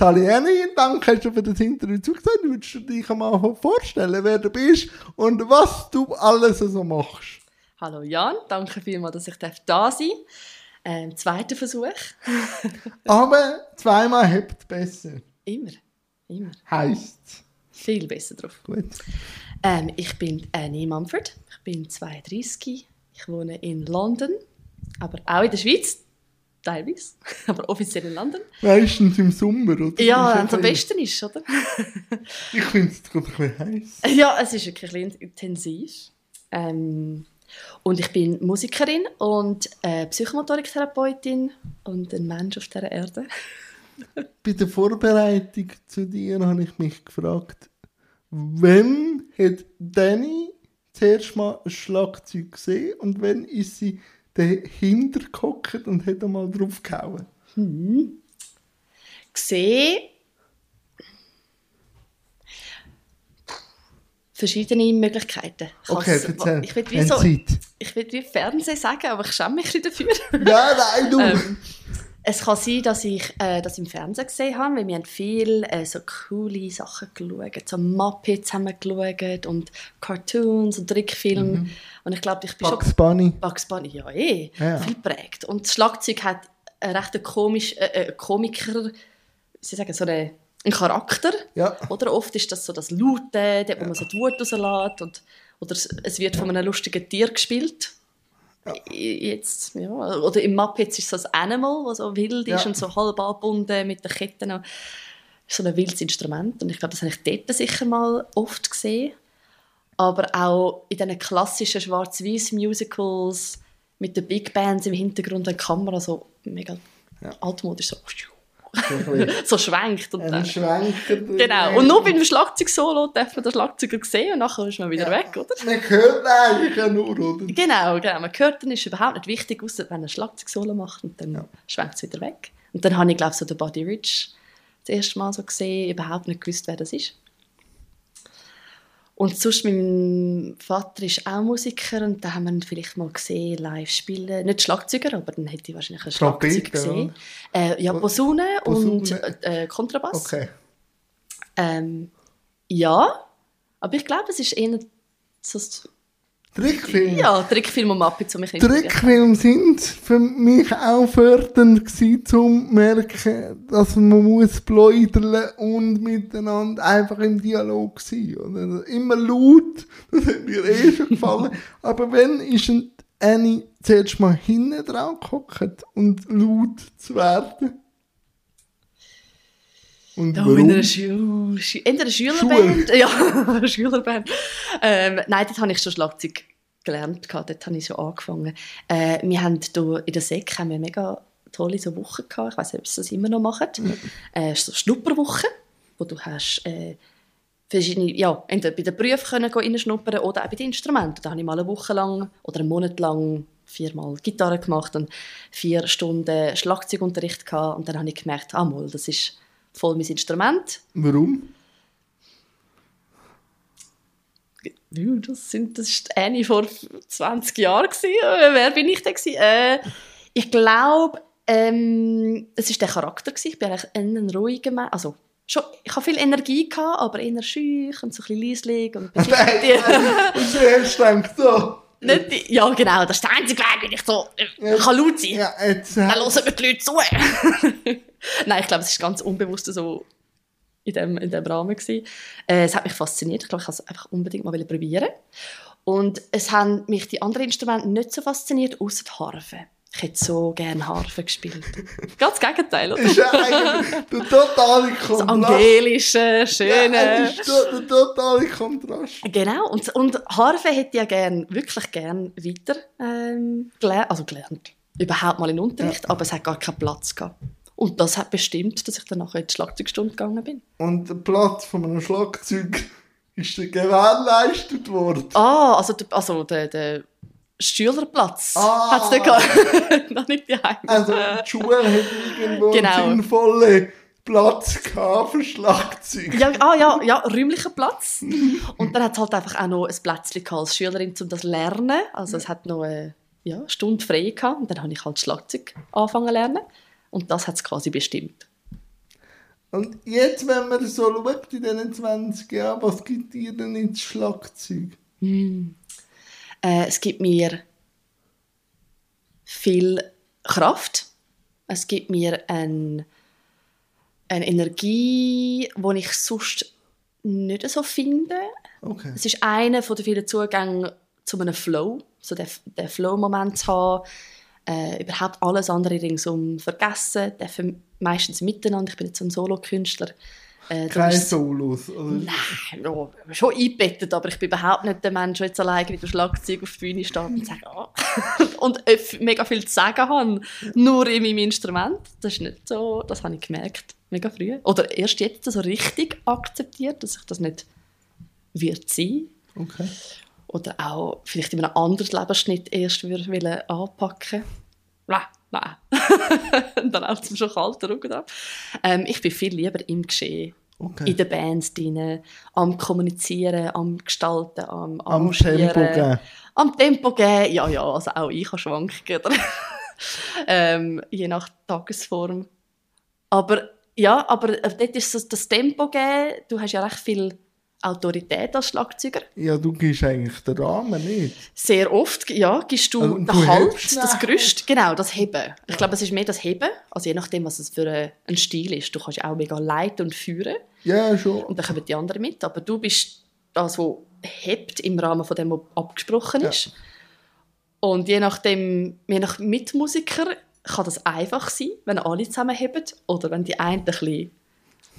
Sally Annie, danke hast du für das Interview zugesagt. Würdest du dich mal vorstellen, wer du bist und was du alles so machst? Hallo Jan, danke vielmals, dass ich da sein darf. Ähm, zweiter Versuch. Aber zweimal hebt besser. Immer, immer. Heißt Viel besser drauf. Gut. Ähm, ich bin Annie Mumford, ich bin 32, ich wohne in London, aber auch in der Schweiz, teilweise, aber offiziell in London. Meistens im Sommer, oder? Ja, wenn es am besten ist, oder? Ich finde es gerade ein bisschen heiß. ja, es ist wirklich ein bisschen intensiv. Ähm, und ich bin Musikerin und äh, Psychomotoriktherapeutin und ein Mensch auf dieser Erde. Bei der Vorbereitung zu dir habe ich mich gefragt, wann hat Danny zuerst mal ein Schlagzeug gesehen und wann ist sie dahinter gehockt und hat einmal drauf gehauen? gesehen. Verschiedene Möglichkeiten. Ich Okay, erzähl. Ich will wie so, ich will wie Fernsehen sagen, aber ich schäme mich dafür. Ja, nein, du. Ähm, es kann sein, dass ich äh, das im Fernsehen gesehen habe, weil wir haben viel äh, so coole Sachen geschaut. So Muppets haben wir geschaut und Cartoons und Trickfilme. Und ich glaube, ich bin schon... Bugs Bunny. Bugs Bunny, ja eh, Ja. viel prägt. Und das Schlagzeug hat einen recht komisch, äh, äh, Komiker, ich sagen, so einen, einen Charakter. Ja. Oder oft ist das so das Laute, dort, wo man so die Wut rauslässt. Und, oder es, es wird von einem lustigen Tier gespielt. I- Jetzt, ja. Oder im Muppets ist so das Animal, das so wild ist Ja. und so halb angebunden mit den Ketten. Ist so ein wildes Instrument. Und ich glaube, das habe ich dort sicher mal oft gesehen. Aber auch in diesen klassischen schwarz-weiß Musicals mit den Big Bands im Hintergrund, die Kamera so mega altmodisch so, so schwenkt. Und dann, genau. Und nur beim Schlagzeug-Solo darf man den Schlagzeuger sehen und nachher ist man wieder weg, oder? Man hört eigentlich ja nur, oder? Genau, genau. Man hört dann, ist überhaupt nicht wichtig, außer wenn er ein Schlagzeug-Solo macht und dann schwenkt es wieder weg. Und dann habe ich, glaube ich, so den Buddy Rich das erste Mal so gesehen, überhaupt nicht gewusst, wer das ist. Und sonst, mein Vater ist auch Musiker und da haben wir ihn vielleicht mal gesehen, live spielen. Nicht Schlagzeuger, aber dann hätte ich wahrscheinlich ein Schlagzeug gesehen. Äh, ja, Posaune, und äh, Kontrabass. Okay. Ähm, ja, aber ich glaube, es ist eher so... Trickfilm. Ja, Trickfilm und Muppets, die mich. Trickfilme sind für mich auch fördernd gewesen, um zu merken, dass man muss pläudern und miteinander einfach im Dialog sein. Oder? Immer laut, das hat mir eh schon gefallen. Aber wenn ist ein Annie zuerst mal hinten dran gehockt und laut zu werden? Und Oh, warum? in einer, Schul Schü in einer Schülerband. Ja, Schülerband. Ähm, nein, dort habe ich schon Schlagzeug gelernt. Dort habe ich schon angefangen. Äh, wir haben hier in der Sek haben wir mega tolle so Wochen gehabt. Ich weiß nicht, ob sie das immer noch machen. Äh, so Schnupperwochen, wo du hast äh, verschiedene, ja, entweder bei den Berufen können reinschnuppern oder auch bei den Instrumenten. Da habe ich mal eine Woche lang oder einen Monat lang viermal Gitarre gemacht und vier Stunden Schlagzeugunterricht gehabt. Und dann habe ich gemerkt, ah, mal, das ist voll mein Instrument. Warum? Das, sind, das ist Annie vor 20 Jahren. Gewesen. Äh, Wer bin ich denn? Äh, ich glaube, ähm, es war der Charakter. Gewesen. Ich bin eigentlich ein ruhiger Mensch. Also, schon, ich hatte viel Energie, gehabt, aber eher schüch und so ein bisschen leislich. Und Und zuerst denkt so, Nicht die, ja, genau, das ist der einzige Weg, wenn ich so äh, kann laut sein ja, jetzt Dann hat hören mir die Leute zu. Nein, ich glaube, es war ganz unbewusst so in dem, in dem Rahmen. Gewesen. Äh, es hat mich fasziniert. Ich glaube, ich wollte es einfach unbedingt mal probieren. Und es haben mich die anderen Instrumente nicht so fasziniert, außer die Harfe. Ich hätte so gerne Harfe gespielt. Ganz das Gegenteil, oder? ist ja eigentlich der totale Das Kontrast. angelische, Ja, schöne. es ist to- der totale Kontrast. Genau, und, und Harfe hätte ich ja gern, wirklich gern weiter ähm, gelernt, also gelernt, überhaupt mal in Unterricht, aber es hat gar keinen Platz gehabt. Und das hat bestimmt, dass ich dann nachher in die Schlagzeugstunde gegangen bin. Und der Platz von einem Schlagzeug ist dann gewährleistet worden. Ah, also, der- also der, der Schülerplatz Ah. hat es. Noch nicht daheim. Also die Schule hat irgendwo Genau. einen sinnvollen Platz gehabt für Schlagzeug. Ja, ah, ja, ja, räumlicher Platz. Und dann hat es halt einfach auch noch ein Plätzchen als Schülerin, um das zu lernen. Also es hat noch eine ja, Stunde frei gehabt und dann habe ich halt Schlagzeug angefangen zu lernen. Und das hat es quasi bestimmt. Und jetzt, wenn man so schaut in diesen 20 Jahren, was gibt dir denn ins Schlagzeug? Äh, es gibt mir viel Kraft. Es gibt mir ein, eine Energie, die ich sonst nicht so finde. Okay. Es ist einer von den vielen Zugängen zu einem Flow, so den, den Flow-Moment zu haben, äh, überhaupt alles andere ringsum vergessen, dürfen meistens miteinander. Ich bin jetzt ein Solokünstler. Äh, Keine Solos. Nein, ja, schon eingebettet, aber ich bin überhaupt nicht der Mensch, der jetzt alleine mit dem Schlagzeug auf der Bühne steht und sagt, ah. und öff- mega viel zu sagen habe, nur in meinem Instrument. Das ist nicht so, das habe ich gemerkt, mega früh. Oder erst jetzt so richtig akzeptiert, dass ich das nicht wird sein. Okay. Oder auch vielleicht in einem anderen Lebensschnitt erst würde anpacken. Nein, nein. Dann auch zum schon drauf. Ähm, ich bin viel lieber im Geschehen Okay. in den Bands drin, am Kommunizieren, am Gestalten, am Am Arrangieren. Tempo geben. Am Tempo geben, ja, ja, also auch ich habe Schwankungen, ähm, je nach Tagesform. Aber ja, aber äh, dort ist so das Tempo geben, du hast ja recht viel Autorität als Schlagzeuger. Ja, du gibst eigentlich den Rahmen nicht. Sehr oft, ja, gibst du Also, den du Halt, das. Gerüst, genau, das Heben. Ich glaube, es ist mehr das Heben, also je nachdem, was es für ein- ein Stil ist. Du kannst ja auch mega leiten und führen. Ja, schon. Und dann kommen die anderen mit. Aber du bist das, was hebt im Rahmen von dem, was abgesprochen ist. Und je nachdem, je nach Mitmusiker kann das einfach sein, wenn alle zusammen heben. Oder wenn die einen ein bisschen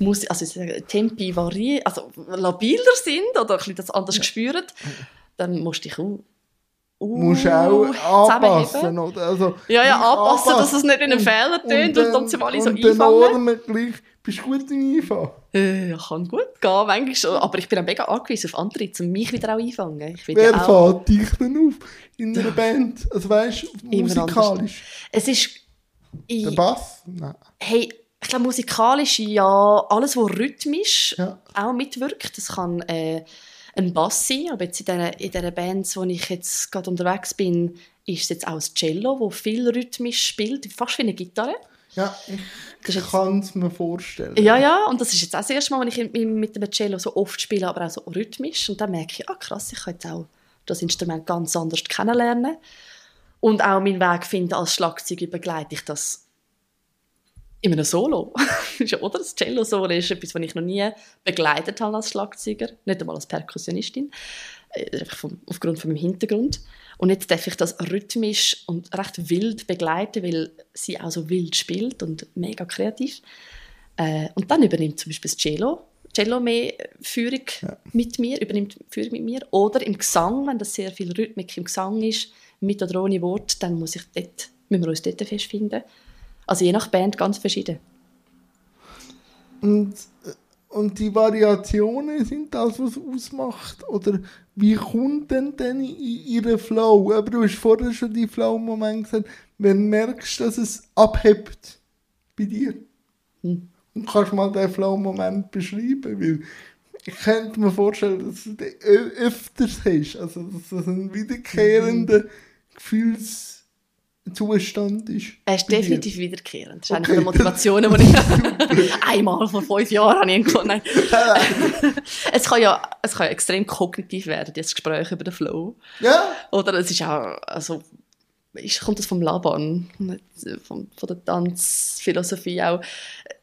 Musi also sage, Tempi variieren, also labiler sind oder ein bisschen das anders spüren, dann musst du dich auch, Du musst auch anpassen, oder? Also, Ja, ja, nicht anpassen, dass es nicht in einen Fehler tönt und dann sind alle so und einfangen. Gleich. Bist du gut im Einfahren? Äh, ja, kann gut gehen, manchmal schon. Aber ich bin auch mega angewiesen auf andere, um mich wieder auch einfangen. Wer ja auch, fährt dich denn auf in einer Band? Also weißt du, musikalisch? es ist... Ich, Der Bass? Nein. hey, ich glaube, musikalisch ja, alles, was rhythmisch Ja. auch mitwirkt. Das kann äh, ein Bass sein, aber jetzt in diesen in diesen Bands, wo ich jetzt gerade unterwegs bin, ist es jetzt auch das Cello, wo viel rhythmisch spielt, fast wie eine Gitarre. Ja, Das ich kann es mir vorstellen. Ja, ja, und das ist jetzt auch das erste Mal, wenn ich mit dem Cello so oft spiele, aber auch so rhythmisch. Und dann merke ich, ah krass, ich kann jetzt auch das Instrument ganz anders kennenlernen. Und auch meinen Weg finden als Schlagzeuger begleite ich das in einem Solo. Oder? Das Cello-Solo ist etwas, was ich noch nie begleitet habe als Schlagzeuger, nicht einmal als Perkussionistin, äh, einfach vom, aufgrund von meinem Hintergrund. Und jetzt darf ich das rhythmisch und recht wild begleiten, weil sie auch so wild spielt und mega kreativ. Äh, und dann übernimmt zum Beispiel das Cello, Cello mehr Führung mit mir, übernimmt Führung mit mir. Oder im Gesang, wenn das sehr viel Rhythmik im Gesang ist, mit oder ohne Wort, dann muss ich dort, müssen wir uns dort festfinden. Also je nach Band ganz verschieden. Und, äh, und die Variationen sind das, was ausmacht? Oder wie kommt denn denn in ihren Flow? Aber du hast vorher schon die Flow-Moment gesagt. Wenn merkst du, dass es abhebt bei dir? Hm. Und kannst du mal den Flow-Moment beschreiben? Weil ich könnte mir vorstellen, dass du den öfters hast. Also, dass das ein wiederkehrender Gefühlszustand ist. Er ist definitiv wiederkehrend. Das ist eine Okay. der Motivationen, die ich einmal vor fünf Jahren habe ich Nein. es, kann ja, es kann ja extrem kognitiv werden, das Gespräch über den Flow. Ja, Oder es ist auch, also, ist, kommt das vom Laban, von, von der Tanzphilosophie auch.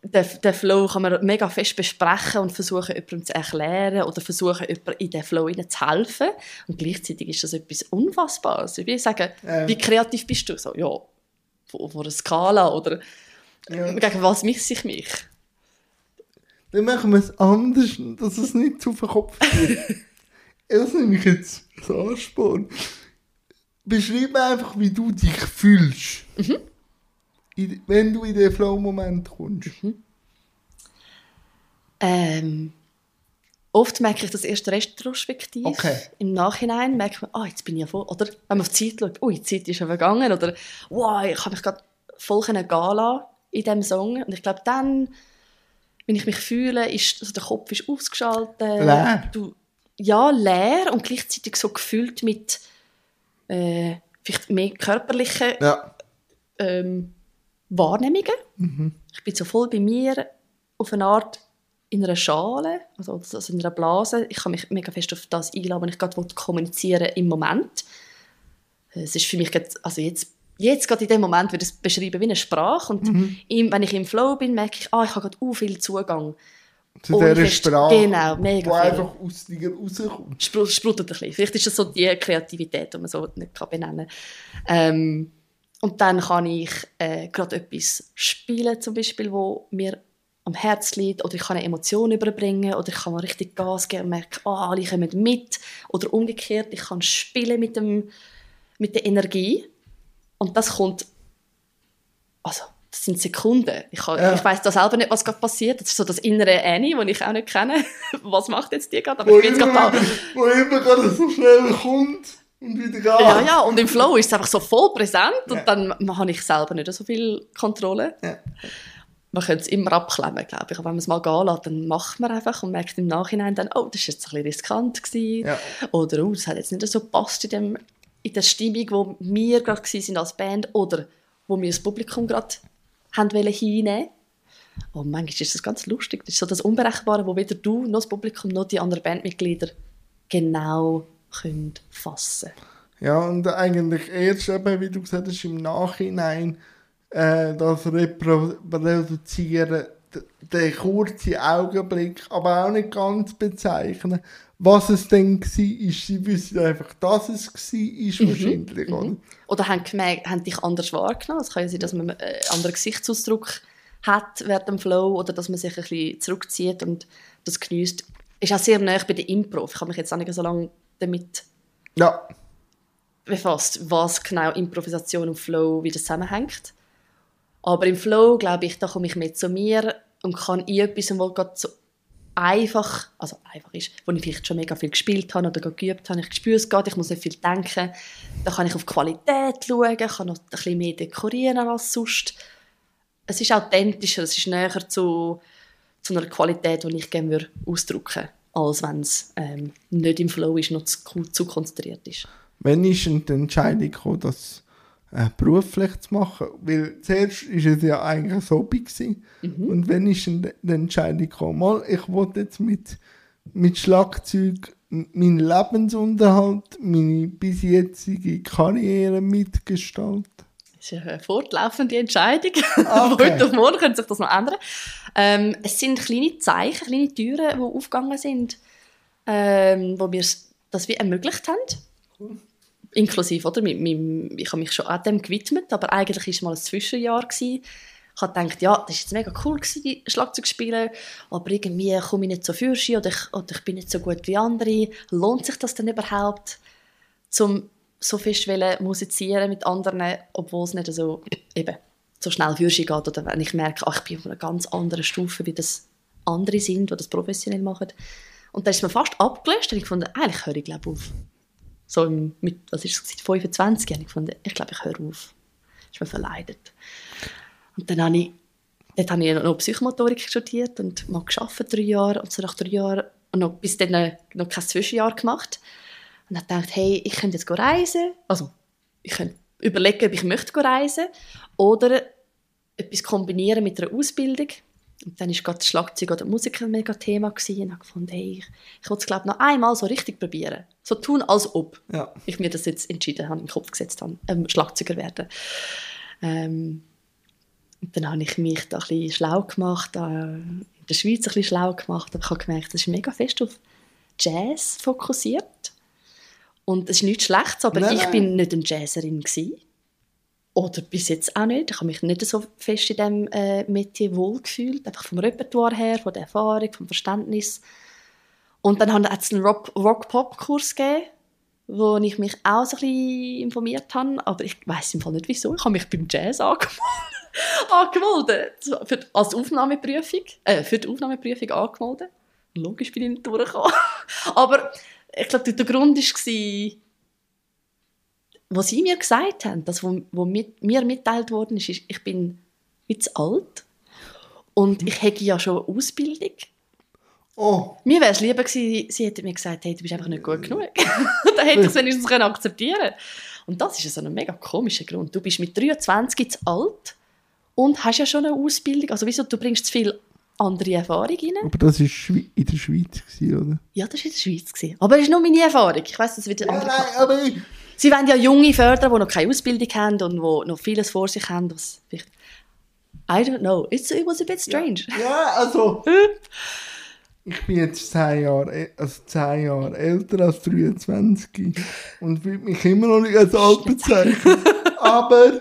Den, den Flow kann man mega fest besprechen und versuchen, jemandem zu erklären oder versuchen, jemandem in den Flow zu helfen. Und gleichzeitig ist das etwas Unfassbares. Ich will sagen, Ja. wie kreativ bist du? So, ja, von, von einer Skala oder Ja. gegen was misse ich mich? Dann machen wir es anders, dass es nicht zu verkopft wird. das nehme ich jetzt als Ansporn. Beschreib einfach, wie du dich fühlst. In, wenn du in den Flow-Moment kommst. Ähm, oft merke ich das erst retrospektiv. Okay. Im Nachhinein merkt man, ah, jetzt bin ich ja voll. Oder wenn man auf die Zeit schaut, ui, die Zeit ist schon vergangen. Oder, wow, ich habe mich gerade voll gehen lassen in diesem Song. Und ich glaube, dann, wenn ich mich fühle, ist also der Kopf ist ausgeschaltet. Leer. Du, ja, leer und gleichzeitig so gefüllt mit äh, vielleicht mehr körperlichen Ja. ähm, Wahrnehmungen. Ich bin so voll bei mir auf eine Art in einer Schale, also, also in einer Blase. Ich kann mich mega fest auf das einladen, wenn ich gerade kommunizieren im Moment. Es ist für mich grad, also jetzt jetzt gerade in dem Moment würde ich es beschreiben wie eine Sprache und mhm. im, wenn ich im Flow bin, merke ich, ah, ich habe gerade uh, viel Zugang. Zu dieser Sprache, genau, mega viel. einfach aus dir rauskommt. Spr sprudelt ein bisschen. Vielleicht ist das so die Kreativität, die man so nicht kann benennen kann. Ähm, und dann kann ich äh, gerade etwas spielen, zum Beispiel, wo mir am Herz liegt, oder ich kann eine Emotion überbringen, oder ich kann mal richtig Gas geben und merke, ah, alle kommen mit. Oder umgekehrt, ich kann spielen mit, dem, mit der Energie. Und das kommt, also, das sind Sekunden. Ich, ja. ich weiß da selber nicht, was gerade passiert. Das ist so das innere Annie, das ich auch nicht kenne. was macht jetzt die gerade? Aber wo ich bin jetzt gerade da. Wo immer gerade so schnell kommt und wieder geht. Ja, ja, und im Flow ist es einfach so voll präsent ja. und dann habe ich selber nicht so viel Kontrolle. Ja. Man könnte es immer abklemmen, glaube ich. Aber wenn man es mal gehen lässt, dann macht man einfach und merkt im Nachhinein dann, oh, das war jetzt ein bisschen riskant. Gewesen. Ja. Oder, oh, das hat jetzt nicht so gepasst in, dem, in der Stimmung, wo wir gerade waren als Band oder wo wir das Publikum gerade haben hinnehmen Und manchmal ist das ganz lustig. Das ist so das Unberechenbare, wo weder du noch das Publikum noch die anderen Bandmitglieder genau können fassen Ja, und eigentlich erst eben, wie du gesagt hast, im Nachhinein äh, das Reproduzieren, den kurzen Augenblick, aber auch nicht ganz bezeichnen, was es denn war. Sie wissen einfach, dass es war, ist mhm. wahrscheinlich. Mhm. Oder haben, gemerkt, haben dich anders wahrgenommen. Es kann ja sein, dass man einen äh, anderen Gesichtsausdruck hat während dem Flow oder dass man sich ein bisschen zurückzieht und das genießt. Ist auch sehr nah bei der Impro. Ich habe mich jetzt auch nicht so lange damit ja. befasst, was genau Improvisation und Flow wie das zusammenhängt. Aber im Flow, glaube ich, da komme ich mehr zu mir und kann in etwas, was gerade so einfach, also einfach ist, wo ich vielleicht schon mega viel gespielt habe oder geübt habe, ich spüre es gerade, ich muss nicht viel denken, da kann ich auf Qualität schauen, kann noch ein bisschen mehr dekorieren als sonst. Es ist authentischer, es ist näher zu, zu einer Qualität, die ich gerne ausdrücken würde als wenn es ähm, nicht im Flow ist, noch zu, zu konzentriert ist. Wann ist denn die Entscheidung gekommen, das äh, beruflich zu machen? Weil zuerst war es ja eigentlich ein Hobby. Mhm. Und ist denn die Entscheidung gekommen? Mal, ich wollte jetzt mit, mit Schlagzeug meinen Lebensunterhalt, meine bis jetzige Karriere mitgestalten. Das ist eine fortlaufende Entscheidung. Ah, okay. Heute auf morgen könnte sich das noch ändern. Ähm, es sind kleine Zeichen, kleine Türen, die aufgegangen sind, ähm, wo mir das wie ermöglicht haben. Inklusive, oder? Mit, mit, ich habe mich schon an dem gewidmet, aber eigentlich war es mal ein Zwischenjahr. Gewesen. Ich habe gedacht, ja, das war jetzt mega cool, gewesen, Schlagzeug spielen, aber irgendwie komme ich nicht so für oder oder ich bin nicht so gut wie andere. Lohnt sich das denn überhaupt, zum so fest musizieren mit anderen, obwohl es nicht so, eben, so schnell für geht. Oder wenn ich merke, ach, ich bin auf einer ganz anderen Stufe, wie das andere sind, die das professionell machen. Und dann ist mir fast abgelöst und ich fand, eigentlich höre ich glaube auf. So mit, was ist es, 25 habe ich gefunden, ich glaube, ich höre auf. Ist mir verleidet. Und dann habe ich, dort habe ich noch Psychomotorik studiert und mal geschafft drei Jahre und so nach drei Jahren und noch, bis dann noch kein Zwischenjahr gemacht und habe gedacht, hey, ich könnte jetzt reisen. Also, ich könnte überlegen, ob ich möchte reisen oder etwas kombinieren mit einer Ausbildung. Und dann war gerade das Schlagzeug oder Musik ein mega Thema gewesen. und habe gefunden, hey, ich, ich will es glaube noch einmal so richtig probieren. So tun, als ob ja. ich mir das jetzt entschieden habe, in den Kopf gesetzt habe, ähm, Schlagzeuger werden. Ähm, und dann habe ich mich da ein bisschen schlau gemacht, äh, in der Schweiz ein bisschen schlau gemacht, aber ich habe gemerkt, das ist mega fest auf Jazz fokussiert. Und es ist nichts Schlechtes, aber nein, ich nein. bin nicht eine Jazzerin gewesen. Oder bis jetzt auch nicht. Ich habe mich nicht so fest in diesem äh, Metier wohlgefühlt. Einfach vom Repertoire her, von der Erfahrung, vom Verständnis. Und dann hat es einen Rock-Pop-Kurs gegeben, wo ich mich auch so ein bisschen informiert habe. Aber ich weiß im Fall nicht, wieso. Ich habe mich beim Jazz angemeldet. für, als Aufnahmeprüfung. Äh, für die Aufnahmeprüfung angemeldet. Logisch bin ich nicht durchgekommen. aber ich glaube, der Grund war, was sie mir gesagt haben, das, was mit, mir mitteilt worden ist, ist, ich bin zu alt und ich hätte ja schon eine Ausbildung. Oh. Mir wäre es lieber gewesen, sie hätten mir gesagt, hey, du bist einfach nicht gut genug. Dann hätte ich es wenigstens akzeptieren können. Und das ist so ein mega komischer Grund. Du bist mit 23 zu alt und hast ja schon eine Ausbildung. Also wieso, du bringst zu viel andere Erfahrung rein. Aber das war in der Schweiz, gewesen, oder? Ja, das war in der Schweiz. Gewesen. Aber das ist nur meine Erfahrung. Ich weiss, das wird Ja, andere. nein, aber ich, Sie wollen ja junge fördern, die noch keine Ausbildung haben und die noch vieles vor sich haben. Was vielleicht I don't know. It's, it was a bit strange. ja, also... Ich bin jetzt 10 Jahre, äl- also 10 Jahre älter als 23 und will mich immer noch nicht als alt bezeichnen. Aber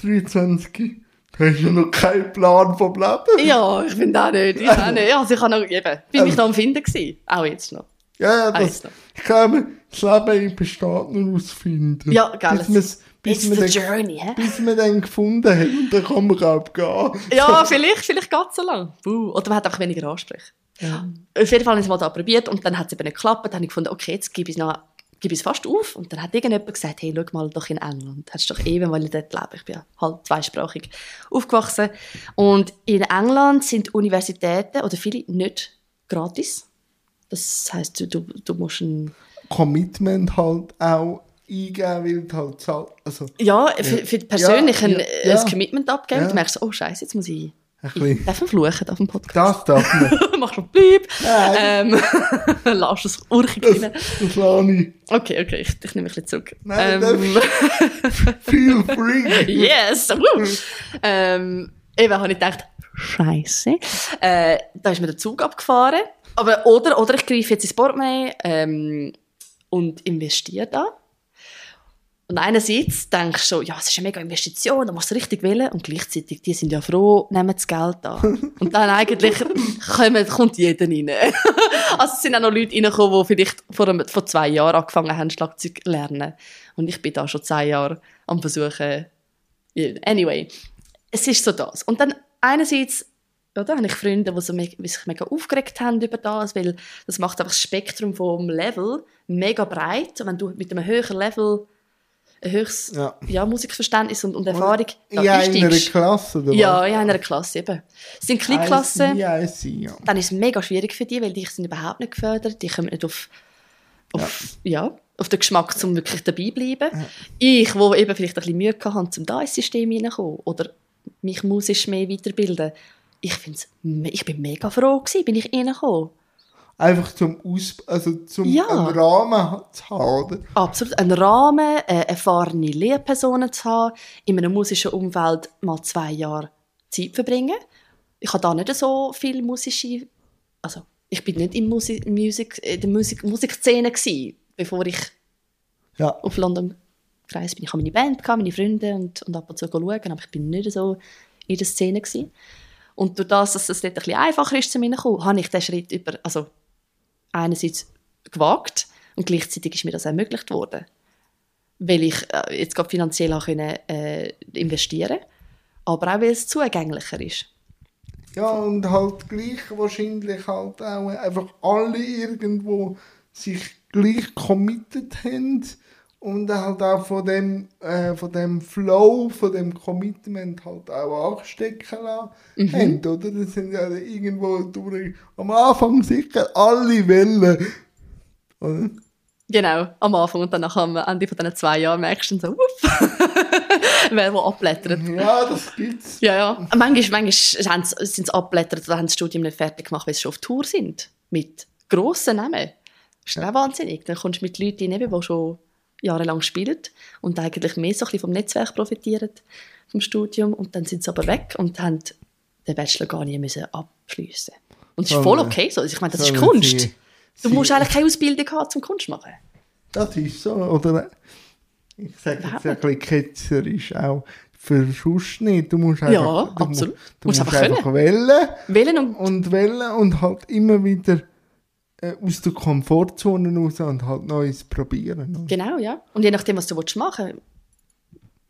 23, da hast du noch keinen Plan vom Leben. Ja, ich finde auch nicht. Ich auch nicht. Also ich noch, eben, bin mich noch am Finden gewesen. Auch jetzt noch. Ja, ja, das, noch. ich glaube, das Leben besteht nur aus Finden. Ja, gell. Bis, bis, man journey, hä? bis man dann gefunden hat und dann kann man auch gehen. Ja, vielleicht, vielleicht geht es so lang. Buh. Oder man hat einfach weniger Ansprüche. Auf jeden Fall habe ich es mal da probiert und dann hat es eben nicht geklappt. Dann habe ich gefunden, okay, jetzt gebe ich es noch gebe ich es fast auf. Und dann hat irgendjemand gesagt, hey, schau mal doch in England. Hättest doch eben wollen dort leben. Ich bin ja halt zweisprachig aufgewachsen. Und in England sind Universitäten oder viele nicht gratis. Das heisst, du, du, musst ein Commitment halt auch eingeben, weil du halt zahlt. Also, Ja, für, für persönlich Ja, ein, ja, ein. Commitment abgeben. Ja. Du merkst, oh Scheiße, jetzt muss ich. Ich darf man fluchen auf dem Podcast. das darf man. Mach schon bleib. Nein. Ähm, lass es urchig Das, rein. das lasse ich. Okay, okay, ich, ich nehme ein bisschen zurück. Nein, ähm, Feel free. yes! Ähm, eben habe ich gedacht, Scheiße. Äh, da ist mir der Zug abgefahren. Aber, oder, oder ich greife jetzt ins Portemonnaie ähm, und investiere da. Und einerseits denkst du so, ja, es ist eine mega Investition, da musst du richtig wählen. Und gleichzeitig, die sind ja froh, nehmen das Geld an. Und dann eigentlich kommt, kommt jeder rein. also es sind auch noch Leute reingekommen, die vielleicht vor, einem, vor zwei Jahren angefangen haben, Schlagzeug zu lernen. Und ich bin da schon zehn Jahre am Versuchen. Anyway, es ist so das. Und dann einerseits oder, habe ich Freunde, die, so me die sich mega aufgeregt haben über das, weil das macht einfach das Spektrum vom Level mega breit. Und wenn du mit einem höheren Level ein höchstes Ja. ja. Musikverständnis und, und Erfahrung In einer. Klasse, oder Ja, in einer Klasse eben. Es sind Kleinklassen, IC, ja. dann ist es mega schwierig für die, weil die sind überhaupt nicht gefördert, die kommen nicht auf, auf, ja. auf den Geschmack, um wirklich dabei zu bleiben. Ich, wo eben vielleicht ein bisschen Mühe hatte, um da ins System hineinzukommen oder mich musisch mehr weiterbilden, ich, find's, ich bin mega froh gewesen, bin ich reingekommen. Einfach zum Aus also zum Ja. einen Rahmen zu haben, oder? Absolut. Einen Rahmen, äh, erfahrene Lehrpersonen zu haben, in einem musischen Umfeld mal zwei Jahre Zeit verbringen. Ich habe da nicht so viel musische, also ich bin nicht in, Musik, Musik, in der Musik, Musikszene gewesen, bevor ich Ja. auf London gereist bin. Ich habe meine Band, gehabt, meine Freunde und, und ab und zu schauen, aber ich bin nicht so in der Szene gewesen. Und durch das, dass es dort ein einfacher ist, zu mir kommen, habe ich den Schritt über, also einerseits gewagt und gleichzeitig ist mir das ermöglicht worden, weil ich äh, jetzt gerade finanziell auch können, äh, investieren aber auch weil es zugänglicher ist. Ja, und halt gleich wahrscheinlich halt auch einfach alle irgendwo sich gleich committed haben und halt auch von dem, äh, von dem Flow, von dem Commitment halt auch anstecken lassen haben, oder? Das sind ja irgendwo durch, am Anfang sicher alle Wellen, oder? Genau, am Anfang und dann am Ende von diesen zwei Jahren merkst du dann so, wupp, wer wo abblättert. Ja, das gibt's. Ja, ja. Manchmal, manchmal sind sie abblättert oder haben das Studium nicht fertig gemacht, weil sie schon auf Tour sind. Mit grossen Namen. Das ist auch wahnsinnig. Dann kommst du mit Leuten rein, die schon jahrelang spielen und eigentlich mehr so ein bisschen vom Netzwerk profitieren, vom Studium. Und dann sind sie aber weg und haben den Bachelor gar nicht müssen abschliessen Und das ist voll okay so. Ich meine, das ist Kunst. sie- Du sie- musst eigentlich keine Ausbildung haben, zum Kunst machen. Das ist so, oder? Ich sage jetzt ein bisschen ketzerisch auch. Für sonst nicht. Du musst einfach, Ja, du, absolut. Du Musst musst, einfach einfach wählen Wählen und und wählen und halt immer wieder aus der Komfortzone raus und halt Neues probieren. oder? Genau, ja. Und je nachdem, was du willst machen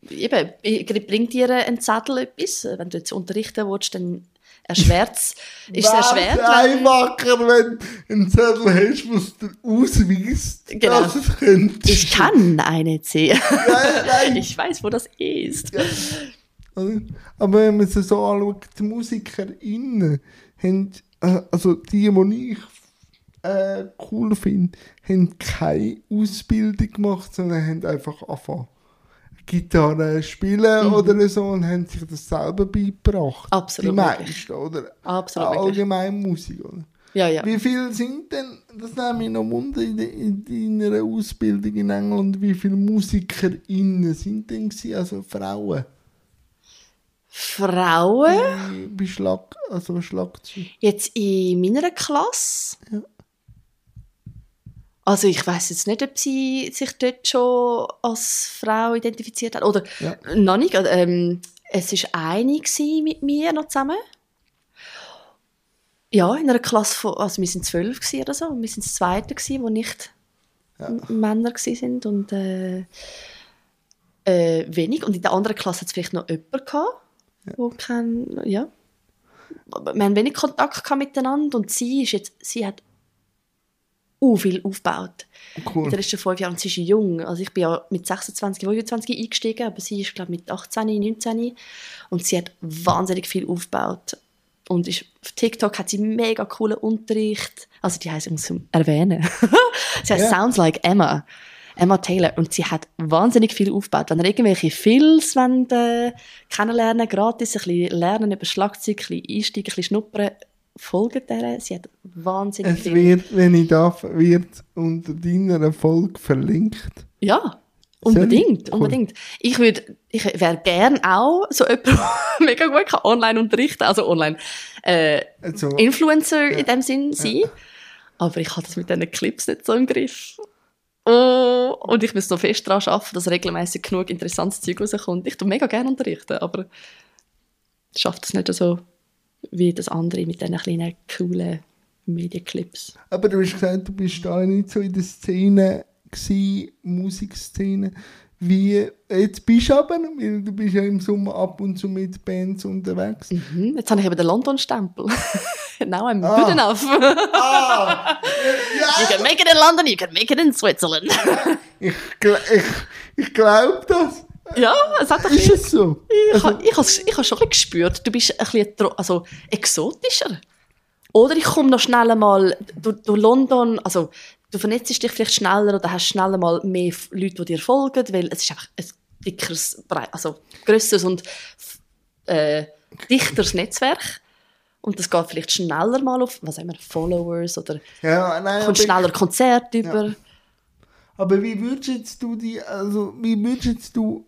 eben, bringt dir ein Zettel etwas. Wenn du jetzt unterrichten willst, dann erschwert es. Ist es erschwert, wenn, einfacher, wenn du einen Zettel hast, was dir ausweist, Genau. dass es könnte. ich kann eine ziehen. Nein, nein. Ich weiß, wo das ist. Oder? Aber wenn man es so anschaut, die MusikerInnen haben, äh, also die, die ich äh, cool finde, haben keine Ausbildung gemacht, sondern haben einfach angefangen. Gitarre spielen oder so und haben sich das selber beigebracht. Absolut Die meisten, oder? Absolut. Allgemein Musik, oder? Ja, ja. Wie viele sind denn, das nehme ich noch wunder, in, in deiner Ausbildung in England, wie viele MusikerInnen sind denn gewesen, also Frauen? Frauen, Bei Schlag, also Schlagzeug. jetzt in meiner Klasse. Ja. Also ich weiß jetzt nicht, ob sie sich dort schon als Frau identifiziert hat. Oder Ja. noch nicht. Ähm, es war eine mit mir noch zusammen. Ja, in einer Klasse von, also wir sind zwölf oder so. Und wir sind das Zweite gewesen, wo nicht M- Männer gewesen sind und äh, äh, wenig. Und in der anderen Klasse hat es vielleicht noch jemanden gehabt, wo kein, ja. Wir haben wenig Kontakt gehabt miteinander und sie ist jetzt, sie hat uh, viel aufgebaut. Cool. In den letzten fünf Jahren. Und sie ist jung. Also ich bin ja mit 26, 25 eingestiegen, aber sie ist, glaube ich, mit 18, 19. Und sie hat wahnsinnig viel aufgebaut. Und ist, auf TikTok hat sie mega coolen Unterricht. Also die heißt, ich muss erwähnen. sie heißt Ja. Sounds Like Emma. Emma Taylor. Und sie hat wahnsinnig viel aufgebaut. Wenn ihr irgendwelche Films wollt, äh, kennenlernen gratis, ein bisschen lernen über Schlagzeug, ein bisschen einsteigen, ein bisschen schnuppern, folgt der. Sie hat wahnsinnig Es viel. wird, wenn ich darf, wird unter deiner Folge verlinkt. Ja, unbedingt, Cool. unbedingt. Ich würde, ich wäre gern auch so jemand, mega gut kann online unterrichten, also online äh, Also, Influencer in dem Sinn sein. Aber ich habe das mit diesen Clips nicht so im Griff. Oh, und ich muss noch fest daran arbeiten, dass regelmäßig genug interessantes Zeug rauskommt. Ich tue mega gerne unterrichten, aber ich schaffe das nicht so wie das andere mit diesen kleinen, coolen Medienclips. aber du hast gesagt, du bist da nicht so in der Szene gewesen, Musikszene. Wie, jetzt bist du aber, weil du bist ja im Sommer ab und zu mit Bands unterwegs. Mhm, jetzt habe ich eben den London-Stempel. Now I'm Ah. good enough. Ah! You can make it in London, you can make it in Switzerland. Ich, ich, ich glaube das. Ja, es hat ein Ist bisschen... es so? Ich, ha- ich, has- ich habe schon gespürt, du bist ein bisschen also, exotischer. Oder ich komme noch schneller mal durch, durch London, also du vernetzt dich vielleicht schneller oder hast schneller mal mehr Leute, die dir folgen, weil es ist einfach ein dickeres, also grösseres und äh, dichteres Netzwerk. Und das geht vielleicht schneller mal auf, was haben wir, Followers oder Ja, nein, kommt schneller Konzerte über. aber wie würdest du die, also wie würdest du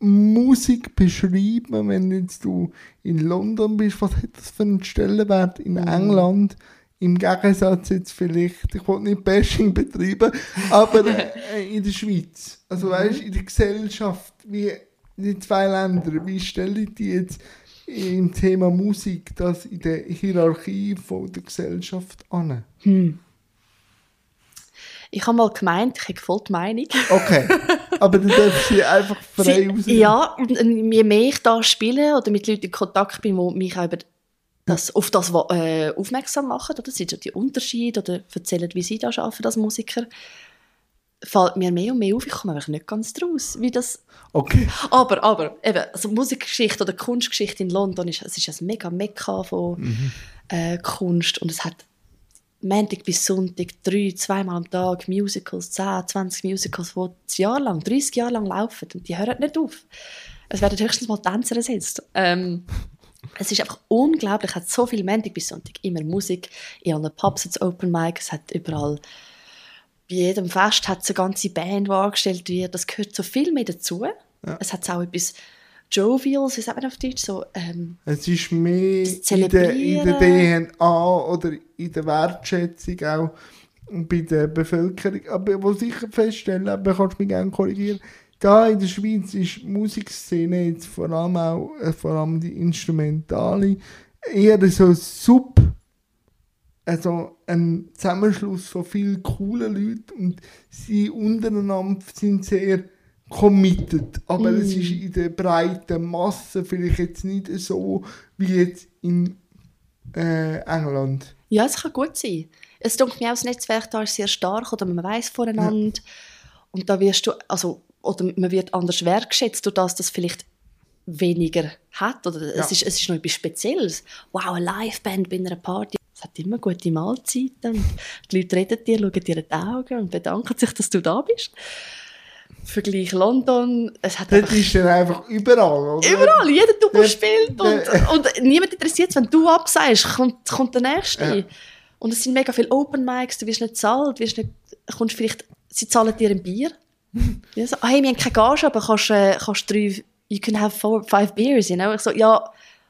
Musik beschreiben, wenn jetzt du in London bist? Was hat das für einen Stellenwert in England? Im Gegensatz jetzt vielleicht, ich wollte nicht Bashing betreiben, aber äh, in der Schweiz. Also weißt in der Gesellschaft, wie die zwei Länder, wie stelle ich die jetzt im Thema Musik das in der Hierarchie von der Gesellschaft an? Ich habe mal gemeint, ich hätte voll die Meinung. Okay, aber dann darfst du sie einfach frei. Sie, ja, und je mehr ich da spiele oder mit Leuten in Kontakt bin, die mich auch über das, auf das äh, aufmerksam machen, oder sind so die Unterschiede oder erzählen, wie sie da arbeiten als Musiker, fällt mir mehr und mehr auf, ich komme einfach nicht ganz draus, wie das... Okay. Aber, aber, eben, also Musikgeschichte oder Kunstgeschichte in London, ist, es ist ein mega Mekka von äh, Kunst und es hat Montag bis Sonntag, drei, zweimal am Tag Musicals, 10, 20 Musicals, die ein Jahr lang, 30 Jahre lang laufen und die hören nicht auf. Es werden höchstens mal Tänzer ersetzt. Ähm, es ist einfach unglaublich, es hat so viel Montag bis Sonntag, immer Musik, in allen Pubs hat es Open Mic, es hat überall, bei jedem Fest hat es eine ganze Band, die angestellt wird, das gehört so viel mehr dazu. Es hat auch etwas Jovials, wie sagt man auf Deutsch, so, ähm, Es ist mehr in der, in der. DNA oder in der Wertschätzung auch bei der Bevölkerung. Aber was ich feststelle, aber kannst du mich gerne korrigieren, da in der Schweiz ist die Musikszene jetzt vor allem auch, äh, vor allem die Instrumentale, eher so sub, also ein Zusammenschluss von vielen coolen Leuten und sie untereinander sind sehr committed, aber es ist in der breiten Masse vielleicht jetzt nicht so wie jetzt in äh, England. Ja, es kann gut sein. Es denkt mir auch, das Netzwerk da ist sehr stark oder man weiß voneinander. Und da wirst du, also, oder man wird anders wertgeschätzt, durch das das vielleicht weniger hat. Oder es, Ja. ist, es ist noch etwas Spezielles. Wow, eine Liveband bei einer Party. Es hat immer gute Mahlzeiten. Und die Leute reden dir, schauen dir in die Augen und bedanken sich, dass du da bist. Vergleich London, es hat einfach... ist er einfach überall, oder? Überall, jeder Double spielt und, und niemand interessiert es, wenn du absagst, kommt, kommt der Nächste. Ja. Und es sind mega viele Open Mics, du wirst nicht zahlt, wirst nicht, kommst vielleicht, sie zahlen dir ein Bier. ja, so, ah, hey, wir haben keine Gage, aber kannst, äh, kannst drei, you can have four, five beers, you know? Ich so, ja,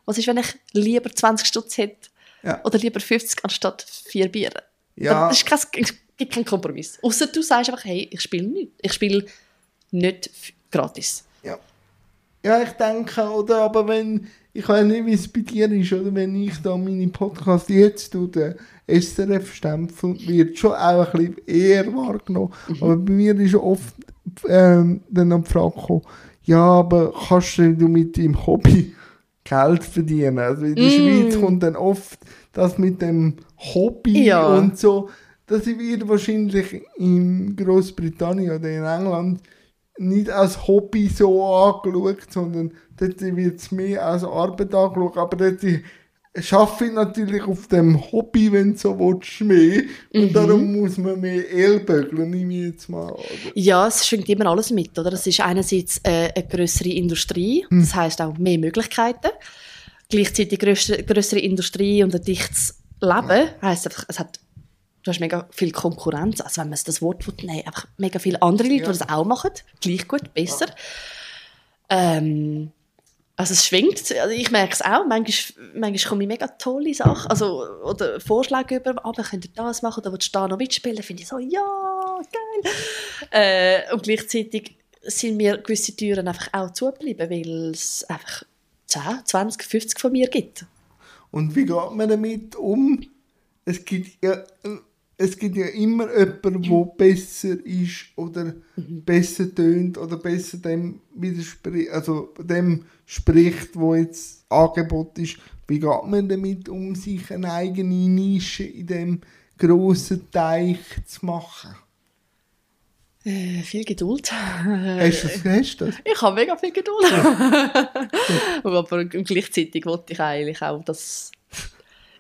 was ist, wenn ich lieber 20 Stutz hätte Ja. oder lieber 50 anstatt vier Bier? Ja. Das ist kein, gibt keinen Kompromiss. Außer du sagst einfach, hey, ich spiele nicht. Ich spiele nicht gratis. Ja. Ja, ich denke, oder, aber wenn, ich weiß nicht, wie es bei dir ist, oder, wenn ich da meine Podcast jetzt tue, der SRF-Stempel wird schon auch ein bisschen eher wahrgenommen. Aber bei mir ist oft ähm, dann die Frage gekommen, ja, aber kannst du mit deinem Hobby Geld verdienen? Also in der Mm. Schweiz kommt dann oft das mit dem Hobby Ja. und so, das wird wahrscheinlich in Großbritannien oder in England nicht als Hobby so angeschaut, sondern dort wird es mehr als Arbeit angeschaut. Aber dort schaffe ich natürlich auf dem Hobby, wenn du so willst, mehr. Und darum muss man mehr Ellbögeln, nehme ich jetzt mal. an. Ja, es schwingt immer alles mit, oder? Es ist einerseits äh, eine größere Industrie, das heißt auch mehr Möglichkeiten. Gleichzeitig größere, größere Industrie und ein dichtes Leben heißt einfach, es hat du hast mega viel Konkurrenz. Also wenn man das Wort will, nein, einfach mega viele andere Leute, Ja. die das auch machen, gleich gut, besser. Ähm, also es schwingt, also ich merke es auch, manchmal, manchmal komme ich mega tolle Sachen, also, oder Vorschläge über, aber könnt ihr das machen, oder willst du da noch mitspielen, finde ich so, ja, geil. Äh, und gleichzeitig sind mir gewisse Türen einfach auch zugeblieben, weil es einfach 10, 20, 50 von mir gibt. Und wie geht man damit um? Es gibt ja, äh, es gibt ja immer jemanden, der besser ist oder besser tönt oder besser dem widerspricht, also dem spricht, wo jetzt Angebot ist. Wie geht man damit um, sich eine eigene Nische in dem grossen Teich zu machen? Äh, viel Geduld. Hast du das? Hast du das? Ich habe mega viel Geduld. Aber gleichzeitig wollte ich eigentlich auch, dass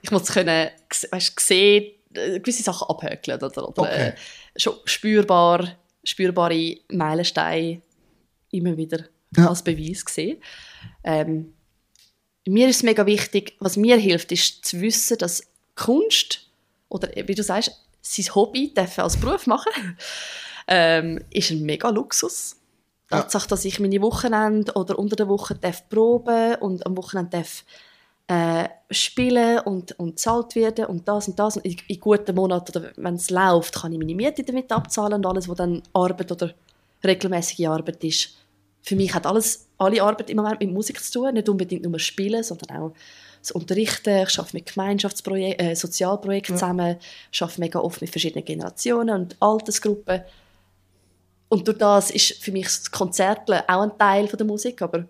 ich muss können, weißt, sehen, gewisse Sachen abhökeln oder, oder Okay. äh, schon spürbar, spürbare Meilensteine immer wieder Ja. als Beweis sehen. Ähm, mir ist es mega wichtig, was mir hilft, ist zu wissen, dass Kunst oder äh, wie du sagst, sein Hobby darf als Beruf machen, ähm, ist ein mega Luxus. Tatsache, dass ich meine Wochenende oder unter der Woche darf proben und am Wochenende darf äh, spielen und, und zahlt werden und das und das. Und in, in guten Monaten, oder wenn es läuft, kann ich meine Miete damit abzahlen und alles, was dann Arbeit oder regelmäßige Arbeit ist. Für mich hat alles, alle Arbeit im Moment mit Musik zu tun, nicht unbedingt nur Spielen, sondern auch das Unterrichten. Ich arbeite mit Gemeinschaftsprojekten, äh, Sozialprojekten Ja. zusammen, ich arbeite mega oft mit verschiedenen Generationen und Altersgruppen. Und durch das ist für mich das Konzerteln auch ein Teil von der Musik, aber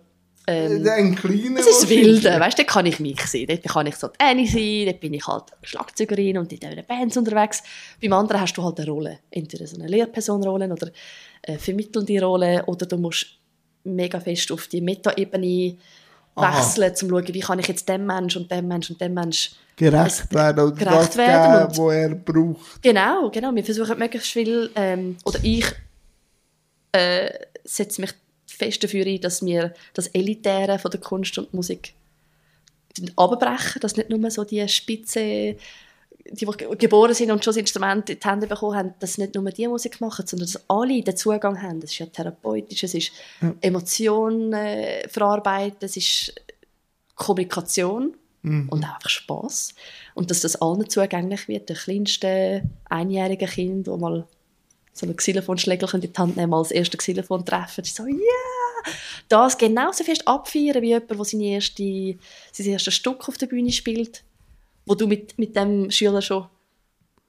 ähm, Ein kleiner es ist das wahrscheinlich. Wilde, weißt du, dort kann ich mich sein. Dort kann ich so die Annie sein, dort bin ich halt Schlagzeugerin und in den Bands unterwegs. Beim anderen hast du halt eine Rolle. Entweder so eine Lehrpersonrolle oder eine vermittelnde Rolle oder du musst mega fest auf die Metaebene wechseln, um zu schauen, wie kann ich jetzt dem Mensch und dem Mensch und dem Mensch gerecht werden oder gerecht das werden geben, was er braucht. Genau, genau. Wir versuchen möglichst viel, ähm, oder ich äh, setze mich fest dafür ein, dass wir das Elitäre von der Kunst und Musik abbrechen, dass nicht nur so die Spitze, die, die geboren sind und schon das Instrument in die Hände bekommen haben, dass nicht nur die Musik machen, sondern dass alle den Zugang haben. Das ist ja therapeutisch, es ist Emotionen äh, verarbeiten, es ist Kommunikation Mhm. und auch einfach Spass. Und dass das allen zugänglich wird. Der kleinste einjährige Kind, der mal so einen Xylophonschläger in die Hand nehmen, mal das erste Xylophon treffen, das ist so, ja! Das genauso fest abfeiern wie jemand, der seine erste, sein erstes Stück auf der Bühne spielt, wo du mit, mit dem Schüler schon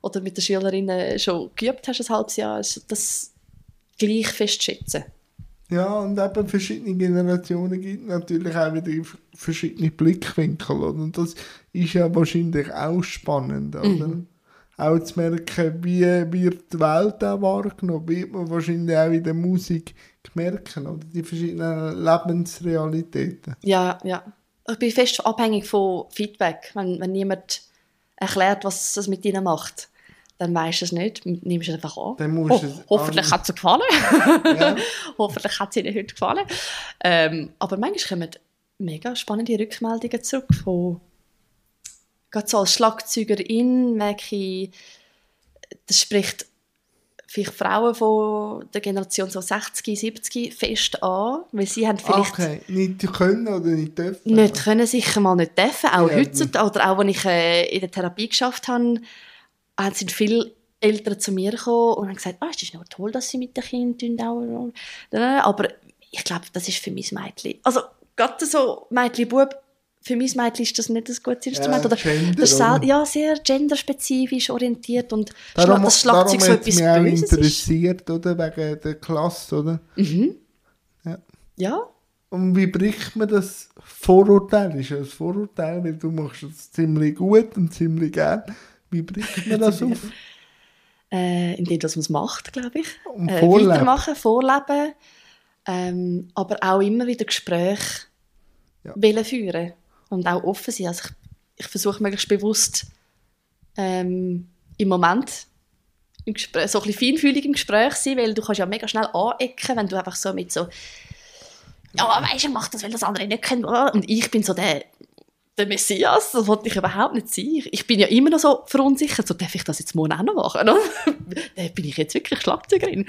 oder mit der Schülerin schon geübt hast, ein halbes Jahr. Also das gleich fest schätzen. Ja, und eben verschiedene Generationen gibt natürlich auch wieder verschiedene Blickwinkel. Oder? Und das ist ja wahrscheinlich auch spannend. Oder? Auch zu merken, wie wird die Welt auch wahrgenommen, wird man wahrscheinlich auch in der Musik merken, oder? Die verschiedenen Lebensrealitäten. Ja, ja. Ich bin fest abhängig von Feedback. Wenn, wenn niemand erklärt, was das mit ihnen macht, dann weißt du es nicht, nimmst es einfach an. Dann musst es hoffentlich hat es dir gefallen. Ja. hoffentlich hat es ihnen heute gefallen. Ähm, aber manchmal kommen mega spannende Rückmeldungen zurück von gerade so als Schlagzeugerin merke ich, das spricht vielleicht Frauen von der Generation so 60, 70 fest an, weil sie haben vielleicht Okay, nicht können oder nicht dürfen. nicht können, sicher mal nicht dürfen. Auch Ja. heutzutage, oder auch, als ich äh, in der Therapie geschafft habe, haben sind viele Eltern zu mir gekommen und haben gesagt, ah, es ist noch toll, dass sie mit den Kindern auch... Aber ich glaube, das ist für mein Mädchen... Also, gerade so Mädchen, Bub, für mein Mädchen ist das nicht ein gutes Instrument. Ja, oder das ist ja, sehr genderspezifisch orientiert und Darum, das Schlagzeug so etwas mich auch Böses interessiert, oder? Wegen der Klasse, oder? Ja, Und wie bricht man das Vorurteil? Ist ja ein Vorurteil, weil du machst es ziemlich gut und ziemlich gern. Wie bricht man das auf? äh, indem dass man es macht, glaube ich. Und äh, vorlebt. weitermachen, vorleben, ähm, aber auch immer wieder Gespräche Ja. führen und auch offen sein. Also ich, ich versuche möglichst bewusst ähm, im Moment im Gespräch, so ein bisschen feinfühlig im Gespräch sein, weil du kannst ja mega schnell anecken, wenn du einfach so mit so ja, weißt du, mach das, weil das andere nicht können. Und ich bin so der, der Messias, das wollte ich überhaupt nicht sein. Ich bin ja immer noch so verunsichert, so darf ich das jetzt morgen auch noch machen? Dann bin ich jetzt wirklich Schlagzeugerin.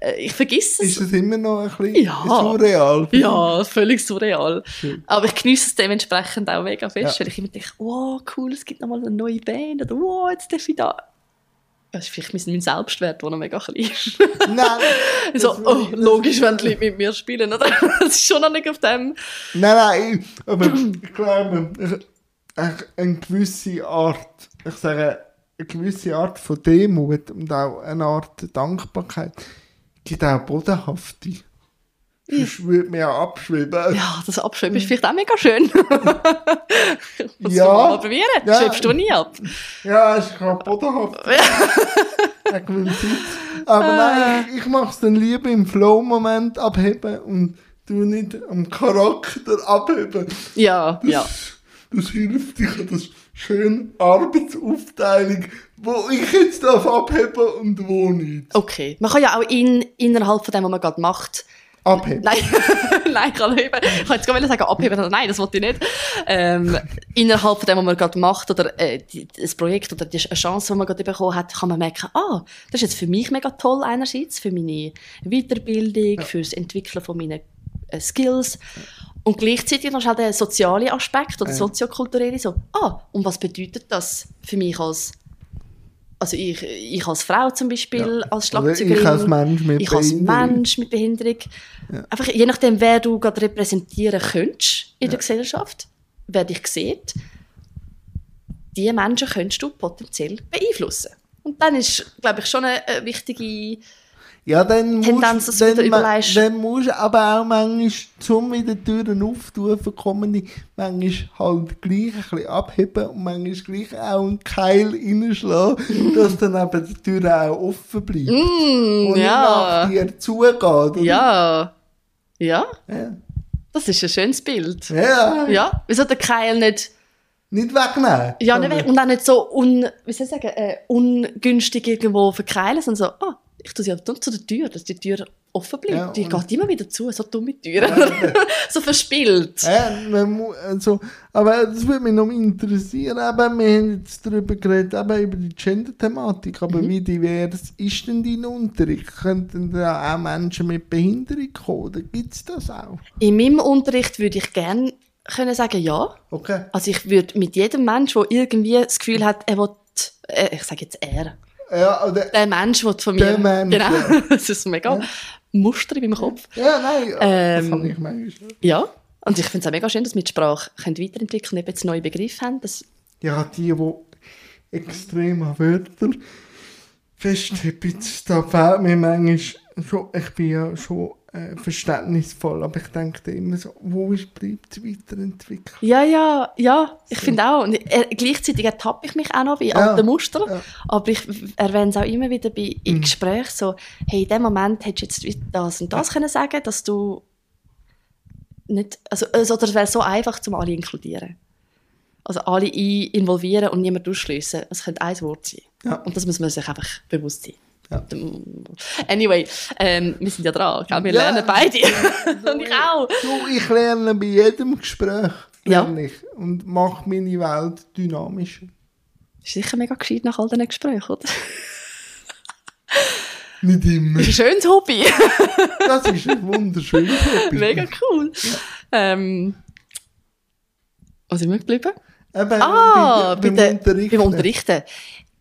Äh, Ich vergesse es. Ist das immer noch ein bisschen Ja. surreal? Ja, völlig surreal. Schön. Aber ich genieße es dementsprechend auch mega fest, Ja. weil ich immer denke, oh cool, es gibt nochmal eine neue Band oder oh, jetzt darf ich da. Das ist vielleicht mein Selbstwert, der noch mega klein ist. Nein, so, oh, logisch, wenn die Leute mit mir spielen, oder? Das ist schon noch nicht auf dem. Nein, nein, aber ich glaube, eine- gewisse Art, ich sage, eine gewisse Art von Demut und auch eine Art Dankbarkeit gibt auch bodenhafte. Sonst würde man ja abschreiben. Ja, das Abschreiben ist vielleicht auch mega schön. Ja. mal probieren. Ja. Schreibst du nie ab. Ja, es ist bodenhaft. Eine gewisse Zeit. Aber nein, ich, ich mache es dann lieber im Flow-Moment abheben und du nicht am Charakter abheben. Ja, ja. Das hilft dich das schöne Arbeitsaufteilung, wo ich jetzt darf abheben und wo nicht. Okay. Man kann ja auch in, innerhalb von dem, was man gerade macht, Abheben. Nein, nein, ich kann heben. Ich wollte jetzt gerade sagen, abheben, aber nein, das wollte ich nicht. Ähm, innerhalb von dem, was man gerade macht, oder äh, die, das Projekt oder die Chance, die man gerade bekommen hat, kann man merken, ah, das ist jetzt für mich mega toll einerseits, für meine Weiterbildung, fürs Entwickeln von meinen äh, Skills. Und gleichzeitig noch schnell der soziale Aspekt oder Ja. soziokulturelle, so, ah, und was bedeutet das für mich als also ich, ich als Frau zum Beispiel, Ja. als Oder Schlagzeugerin. ich als Mensch mit ich als Behinderung. Mensch mit Behinderung. Einfach je nachdem, wer du gerade repräsentieren könntest in der Gesellschaft, wer dich sieht, diese Menschen könntest du potenziell beeinflussen. Und dann ist, glaube ich, schon eine wichtige... Ja, dann musst, wieder dann, ma- dann musst aber auch manchmal, zum wieder Türen auftun für Comedy, manchmal halt gleich ein bisschen abheben und manchmal gleich auch einen Keil reinschlagen, dass dann eben die Tür auch offen bleibt. Mm, und ja. nicht nach dir zugeht. Ja. Ja, ja. das ist ein schönes Bild. Ja. Ja, wieso der Keil nicht... Nicht wegnehmen. Ja, nicht weg. und auch nicht so un, wie soll ich sagen, äh, ungünstig irgendwo verkeilen, sondern so, ah, ich tue sie halt zu der Tür, dass die Tür offen bleibt. Ja, die geht immer wieder zu, so dumme Türen. Ja, so verspielt. Ja, also, aber das würde mich noch interessieren. Eben, wir haben jetzt darüber geredet, eben über die Gender-Thematik. Aber Mhm. wie divers ist denn dein Unterricht? Könnten da auch Menschen mit Behinderung kommen? Oder gibt es das auch? In meinem Unterricht würde ich gerne können sagen, ja. Okay. Also ich würde mit jedem Mensch, der irgendwie das Gefühl hat, er will, äh, ich sage jetzt er, Ja, oder, der Mensch will von mir, Der Mensch, genau, ja. das ist mega Muster in meinem Kopf. ja nein, ja, Ähm, das habe ich manchmal. Ja, und ich finde es auch mega schön, dass wir die Sprache können weiterentwickeln können, eben jetzt neue Begriffe haben. Das, Ja, die, die extrem an Wörter festheben, da fehlt mir manchmal schon, ich bin ja schon äh, verständnisvoll, aber ich denke immer so, wo ist, bleibt die Weiterentwicklung? Ja, ja, ja, ich finde auch. Und äh, gleichzeitig ertappe ich mich auch noch bei Ja, alten Mustern. ja. Aber ich erwähne es auch immer wieder bei, im Mhm. Gespräch so, hey, in dem Moment hättest du jetzt das und das können sagen, dass du nicht, also, also das wäre so einfach, zum alle inkludieren. Also alle involvieren und niemand ausschliessen. Es könnte ein Wort sein. Ja. Und das muss man sich einfach bewusst sein. Ja. Anyway, ähm, wir sind ja dran. Gell? Wir Ja. lernen beide. und ich auch. Du, ich lerne bei jedem Gespräch. Ja. lerne ich Und mache meine Welt dynamischer. Ist sicher mega gescheit nach all diesen Gesprächen, oder? Nicht immer. Das ist ein schönes Hobby. Das ist ein wunderschönes Hobby. mega cool. Ähm, wo sind wir geblieben? Eben, Ah, bei, beim der, Unterrichten. beim Unterrichten.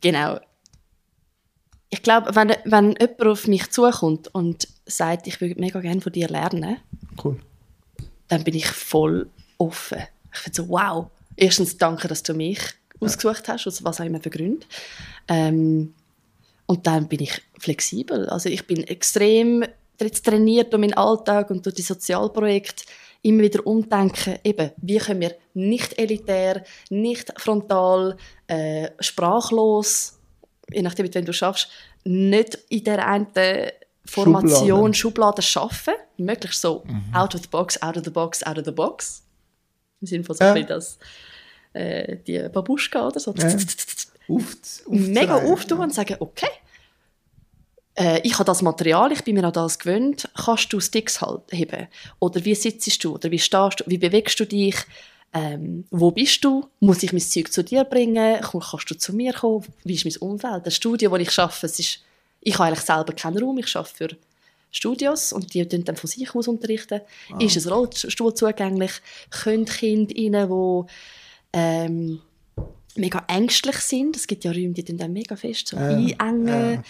Genau. Ich glaube, wenn, wenn jemand auf mich zukommt und sagt, ich würde mega gerne von dir lernen, Cool. dann bin ich voll offen. Ich finde so, wow. Erstens danke, dass du mich ausgesucht hast, aus was auch immer für Gründe. Ähm, und dann bin ich flexibel. Also ich bin extrem jetzt trainiert durch meinen Alltag und durch die Sozialprojekte immer wieder umdenken, eben, wie können wir nicht elitär, nicht frontal, äh, sprachlos, je nachdem, mit wem du schaffst, nicht in der einen Formation, Schublade schaffen, möglichst so out of the box, out of the box, out of the box. Im Sinne von so Ja. ein bisschen das, äh, die Babuschka oder so. Ja. Auf, Mega auftun und sagen, okay, äh, ich habe das Material, ich bin mir an das gewöhnt, kannst du Sticks halt heben? Oder wie sitzt du? Oder wie stehst du? Wie bewegst du dich? Ähm, wo bist du? Muss ich mein Zeug zu dir bringen? Komm, Kannst du zu mir kommen? Wie ist mein Umfeld? Das Studio, wo ich arbeite, es ist, ich habe eigentlich selber keinen Raum, ich arbeite für Studios und die dann von sich aus unterrichten. Ist ein Rollstuhl zugänglich? Können Kinder rein, die ähm, mega ängstlich sind? Es gibt ja Räume, die dann mega fest so einengen.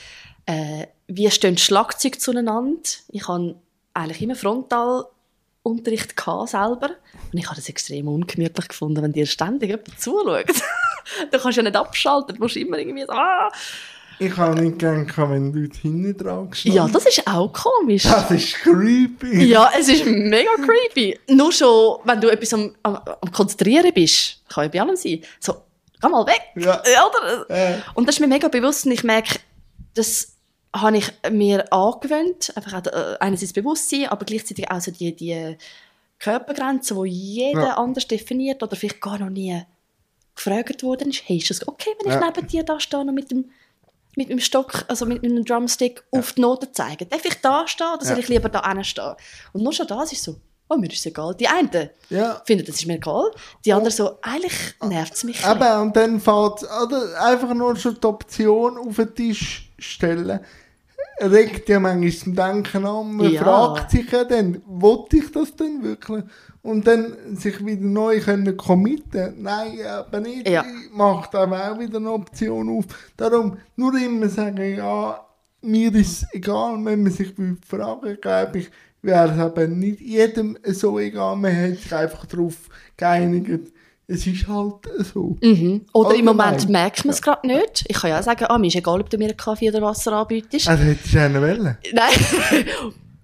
Äh, wie stehen Schlagzeuge zueinander? Ich habe eigentlich immer Frontalunterricht gehabt, selber. Und ich habe das extrem ungemütlich gefunden, wenn dir ständig jemand zuschaut. du kannst ja nicht abschalten, du musst immer irgendwie so, ah. Ich habe nicht gerne, wenn Leute hinten dran gestanden Ja, das ist auch komisch. Das ist creepy. Ja, es ist mega creepy. Nur schon, wenn du etwas am, am, am Konzentrieren bist, kann ja bei allem sein, so, geh mal weg. Ja. oder? Äh. Und das ist mir mega bewusst und ich merke, das habe ich mir angewöhnt, einfach auch, äh, einerseits Bewusstsein, aber gleichzeitig auch so die, die Körpergrenzen, die jeder Ja. anders definiert oder vielleicht gar noch nie gefragt worden ist, hey, ist das okay, wenn ich Ja. neben dir da stehe und mit dem mit dem Stock, also mit einem Drumstick auf die Noten zeigen. Darf ich da stehen oder soll Ja. ich lieber da hinten stehen? Und nur schon das ist so, oh, mir ist es egal. Die einen Ja. finden, das ist mir egal. Die anderen so, eigentlich nervt es mich. Eben, und dann oder einfach nur schon die Option auf den Tisch stellen, regt ja manchmal zum Denken an. Man Ja. fragt sich ja dann, wollte ich das denn wirklich? Und dann sich wieder neu können committen. Nein, aber nicht. Ja. Macht aber auch wieder eine Option auf. Darum nur immer sagen, ja, mir ist es egal, wenn man sich fragen, glaube ich, wäre es aber nicht jedem so egal. Man hat sich einfach darauf geeinigt. Es ist halt so. Mhm. Oder im Allgemein. Moment merkt man es gerade nicht. Ich kann ja auch sagen, ah, mir ist egal, ob du mir einen Kaffee oder Wasser anbietest. Also hättest du eine Welle. Nein.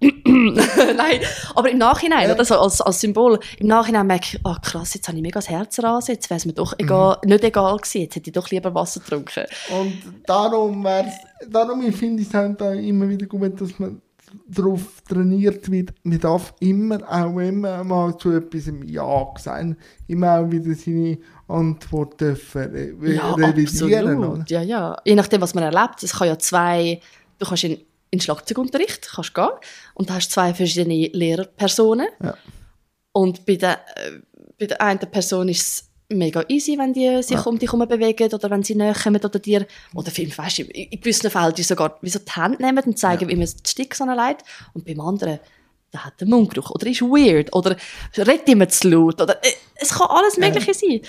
Nein, aber im Nachhinein, oder so als, als Symbol, im Nachhinein merke ich, ah krass, jetzt habe ich mega das Herz rasen, jetzt wäre es mir doch egal, nicht egal gewesen, jetzt hätte ich doch lieber Wasser getrunken. Und darum wär's, darum ich finde ich es halt immer wieder gut, dass man darauf trainiert wird. Man darf immer, auch immer mal zu etwas im Ja sagen, immer auch wieder seine Antwort dürfen re Ja, revidieren. Absolut. Ja, ja. Je nachdem, was man erlebt. Es kann ja zwei, du kannst in, in Schlagzeugunterricht kannst gehen und da hast zwei verschiedene Lehrpersonen. Ja. Und bei der, äh, bei der einen Person ist es mega easy, wenn die sich Ja. um dich herum bewegen oder wenn sie näher kommen oder dir, oder viel, weißt du, in, gewissen Fällen die sogar wie so die Hände nehmen und zeigen, wie man die Sticks anlegt. Und beim anderen, der hat einen Mundgeruch oder ist weird oder redet immer zu laut oder äh, es kann alles Mögliche sein.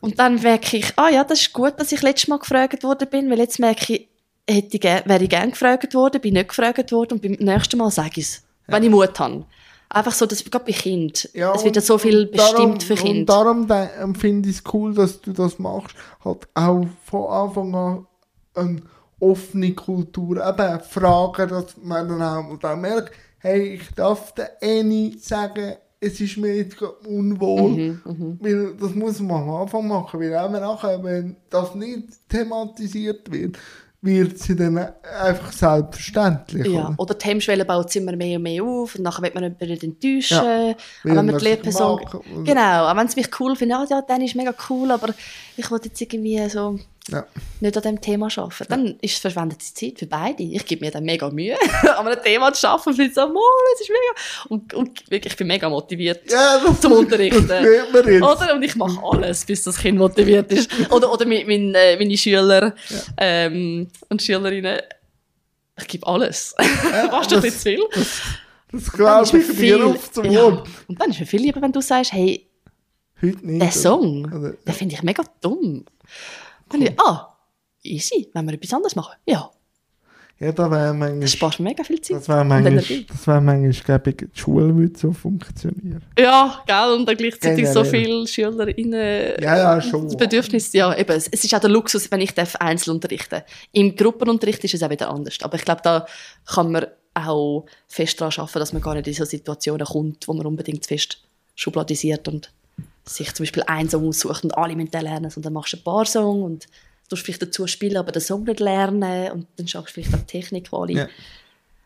Und dann merke ich, ah ja, das ist gut, dass ich letztes Mal gefragt worden bin, weil jetzt merke ich, hätte ich wäre ich gerne gefragt worden, bin nicht gefragt worden und beim nächsten Mal sage ich es, wenn ich Mut habe. Einfach so, dass gerade bei Kind. Ja, es wird ja und- so viel und darum- bestimmt für Und Kinder. darum de- ähm, finde ich es cool, dass du das machst. Halt auch von Anfang an eine offene Kultur. Eben fragen, dass man dann auch, und auch merkt, hey, ich darf der Annie sagen, es ist mir jetzt unwohl. Mhm, Weil das muss man am Anfang machen, weil auch nachher, wenn das nicht thematisiert wird, wird sie dann einfach selbstverständlich. Ja, oder? oder die Hemmschwelle baut immer mehr und mehr auf und nachher wird man jemanden enttäuschen. Ja, wenn man die Lehrperson... es? Genau, auch wenn sie mich cool finden, ah, ja, dann ist mega cool, aber ich will jetzt irgendwie so Ja. nicht an diesem Thema arbeiten. Dann ist es verschwendete Zeit für beide. Ich gebe mir dann mega Mühe, an einem Thema zu arbeiten, finde so, oh, das ist mega... Und, und wirklich, ich bin mega motiviert Ja, das, zum Unterrichten. das. Oder? Und ich mache alles, bis das Kind motiviert ist. Oder, oder mein, mein, äh, meine Schüler ähm, und Schülerinnen. Ich gebe alles. Ja, Fast ein das- bisschen zu viel. Das Dann glaube ich dir auf zum ja. Wort. Und dann ist mir viel lieber, wenn du sagst, hey, Heute nicht. der Song, Oder, den finde ich mega dumm. Dann ich, ah, easy, wenn wir etwas anderes machen. Ja, ja, da wäre das manchmal, spart mir mega viel Zeit. das wäre manchmal, das wäre manchmal, glaube ich, die Schule würde so funktionieren. Ja, gell, und dann gleichzeitig so Generell. viele SchülerInnen. Ja, ja, schon. Das Bedürfnis, ja, eben, es es ist auch der Luxus, wenn ich darf einzeln unterrichten Im Gruppenunterricht ist es auch wieder anders. Aber ich glaube, da kann man auch fest daran arbeiten, dass man gar nicht in so Situationen kommt, wo man unbedingt fest schubladisiert und sich zum Beispiel einen Song aussucht und alle müssen den lernen, sondern machst du ein paar Songs und du vielleicht dazu spielen, aber den Song nicht lernen und dann schaffst du vielleicht auch die Technik, wo alle... Ja.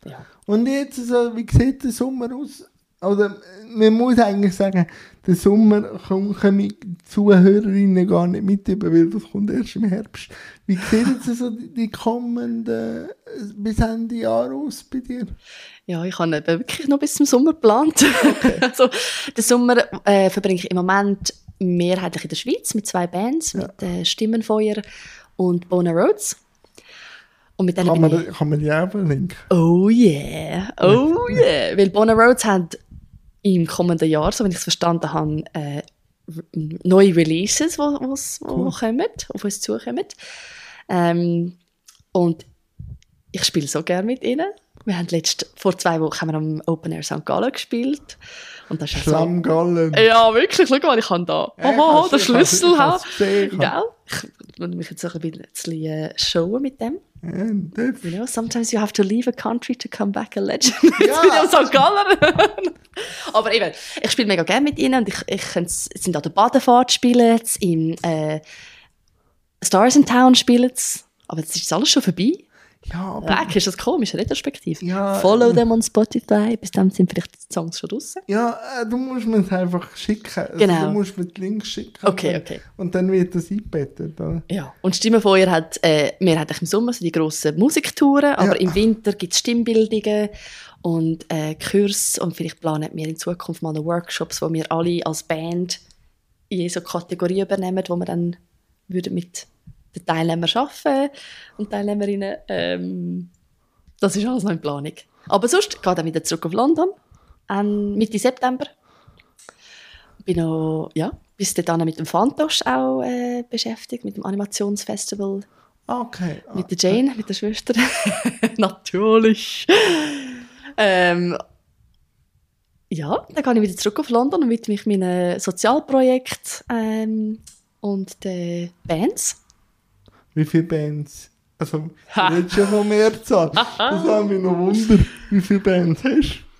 Ja. Und jetzt, so, wie sieht der Sommer aus? Oder man muss eigentlich sagen, der Sommer kommen die Zuhörerinnen gar nicht mit weil das kommt erst im Herbst. Wie sieht jetzt so die kommenden äh, bis Ende Jahr aus bei dir? Ja, ich habe wirklich noch bis zum Sommer geplant. also, den Sommer äh, verbringe ich im Moment mehrheitlich in der Schweiz mit zwei Bands, Ja. mit äh, Stimmenfeuer und Bona Roads. Und mit Kann man, kann man die auch verlinken? Oh yeah, oh yeah. Weil Bona Roads hat im kommenden Jahr, so wenn ich es verstanden habe, äh, neue Releases, die wo, wo's- wo Cool. kommen, auf uns zukommen. Ähm, und ich spiele so gerne mit ihnen. Wir haben letzt, vor zwei Wochen haben wir am Open Air St. Gallen gespielt. Und das ist ja so, Schlammgallen. ja, wirklich, schau mal, ich kann da. Ja, hab's- der ich Schlüssel ich gesehen. Gell? Ich will mich jetzt ein bisschen äh, showen mit dem. Ja, das- You know, sometimes you have to leave a country to come back a legend. Ja. Jetzt bin ich St. Galler. Aber eben, ich spiele mega gerne mit ihnen und ich, ich könnte- sind an der Badefahrt spielen, sie im äh, Stars in Town spielen. Aber jetzt ist alles schon vorbei. Ja, aber Weg, ist das komisch, retrospektiv. Ja, Follow ähm, them on Spotify, bis dann sind vielleicht die Songs schon draußen. ja, äh, du musst mir es einfach schicken. Also, Genau. Du musst mir die Links schicken. Okay, okay. Und dann wird das eingebettet. Oder? Ja. Und Stimmenfeuer hat, äh, wir haben im Sommer so die grossen Musiktouren, aber Ja. im Winter gibt es Stimmbildungen und äh, Kurse und vielleicht planen wir in Zukunft mal Workshops, wo wir alle als Band in so Kategorie übernehmen, wo wir dann würden mit den Teilnehmern arbeiten und Teilnehmerinnen. Ähm, das ist alles noch in Planung. Aber sonst geht dann wieder zurück auf London, ähm, Mitte September. Bin noch, ja, bis dahin mit dem Fantosch auch äh, beschäftigt, mit dem Animationsfestival, Okay. mit der Jane, mit der Schwester. Natürlich. Ähm, ja, dann gehe ich wieder zurück auf London und widme mich meinen Sozialprojekt ähm, und den Bands. Wie viele Bands? Also, Ha. du redest ja von Mehrzahl. Das haben wir noch Wunder. Wie viele Bands hast du?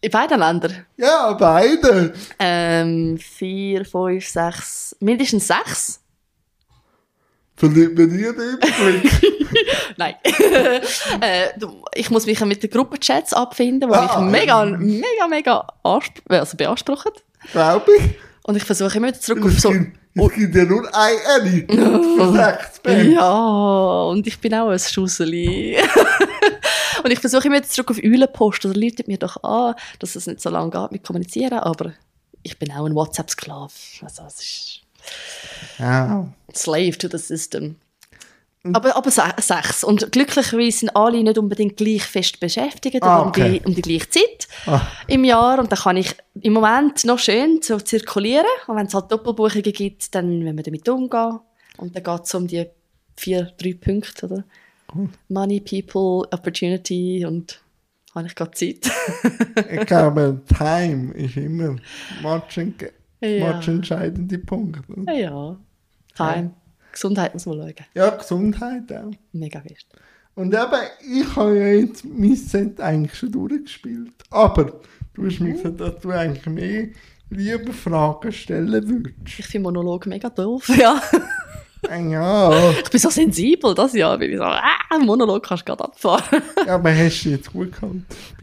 In beiden Ländern. Ja, beide. Ähm, vier, fünf, sechs, mindestens sechs. Verliert man nie den Überblick. Nein. äh, ich muss mich mit den Gruppenchats abfinden, die Ah. mich mega, mega, mega also beanspruchen. Glaube ich. Und ich versuche immer wieder zurück auf so... es gibt ja nur eine Bands. Ja, und ich bin auch ein Schusseli. und ich versuche immer zurück auf Eulenpost oder Leute mir doch an, dass es nicht so lange geht mit Kommunizieren, aber ich bin auch ein WhatsApp-Sklave. Also es ist Ja. Slave to the system. Aber, aber se sechs. Und glücklicherweise sind alle nicht unbedingt gleich fest beschäftigt Ah, oder okay. um, die, um die gleiche Zeit Ah. im Jahr. Und dann kann ich im Moment noch schön so zirkulieren. Und wenn es halt Doppelbuchungen gibt, dann müssen wir damit umgehen. Und dann geht es um die vier, drei Punkte, oder? Money, People, Opportunity und habe ich gerade Zeit. Ich glaube, Time ist immer ent Ja. entscheidende Punkt. ja, ja. Gesundheit muss man schauen. Ja, Gesundheit auch. Mega wichtig. Und eben, ich habe ja jetzt mein Set eigentlich schon durchgespielt. Aber du hast mir gesagt, dass du eigentlich mehr lieber Fragen stellen würdest. Ich finde Monolog mega doof, ja. Ja. Ich bin so sensibel, das Jahr bin ich so, ah, Monolog kannst du gerade abfahren. ja, aber hast du jetzt gut gehabt.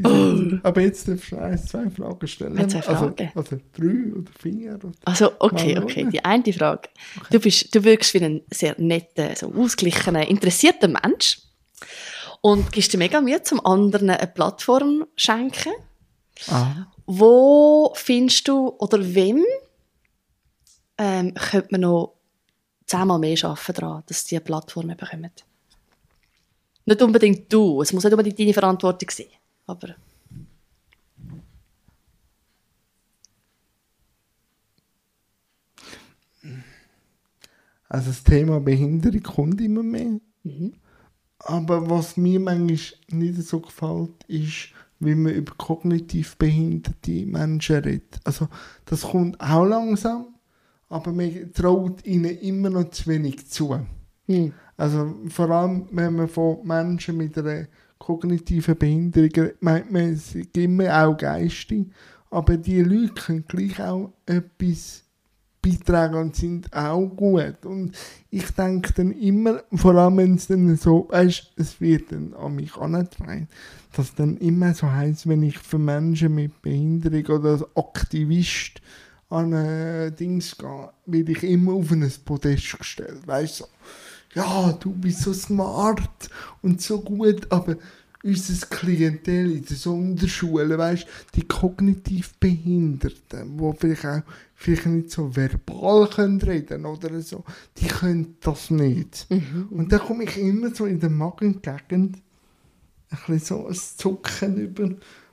Oh. Aber jetzt darfst du ein, zwei Fragen stellen. Zwei Fragen? Also, also drei oder vier. Oder also, okay, okay. Die eine Frage. Okay. Du, bist, du wirkst wie ein sehr netter, so ausgeglichener, interessierter Mensch und gibst dir mega Mühe, zum anderen eine Plattform schenken. Ah. Wo findest du, oder wem ähm, könnte man noch zehnmal mehr arbeiten daran, dass diese Plattformen bekommen? Nicht unbedingt du, es muss nicht unbedingt deine Verantwortung sein, aber... Also das Thema Behinderung kommt immer mehr. Mhm. Aber was mir manchmal nicht so gefällt, ist, wie man über kognitiv behinderte Menschen redet. Also das kommt auch langsam, aber man traut ihnen immer noch zu wenig zu. Hm. Also vor allem, wenn man von Menschen mit einer kognitiven Behinderung meint man, es gibt immer auch Geister, aber die Leute können gleich auch etwas beitragen und sind auch gut. Und ich denke dann immer, vor allem wenn es dann so, weißt, es wird dann an mich angetragen, dass dann immer so heisst, wenn ich für Menschen mit Behinderung oder als Aktivist an ein Dings gehe, werde ich immer auf ein Podest gestellt. Weißt du, so, ja, du bist so smart und so gut, aber unser Klientel in den Sonderschulen, weißt die kognitiv Behinderten, die vielleicht auch vielleicht nicht so verbal können reden oder so, die können das nicht. Mhm. Und dann komme ich immer so in der Magengegend ein bisschen so ein Zucken über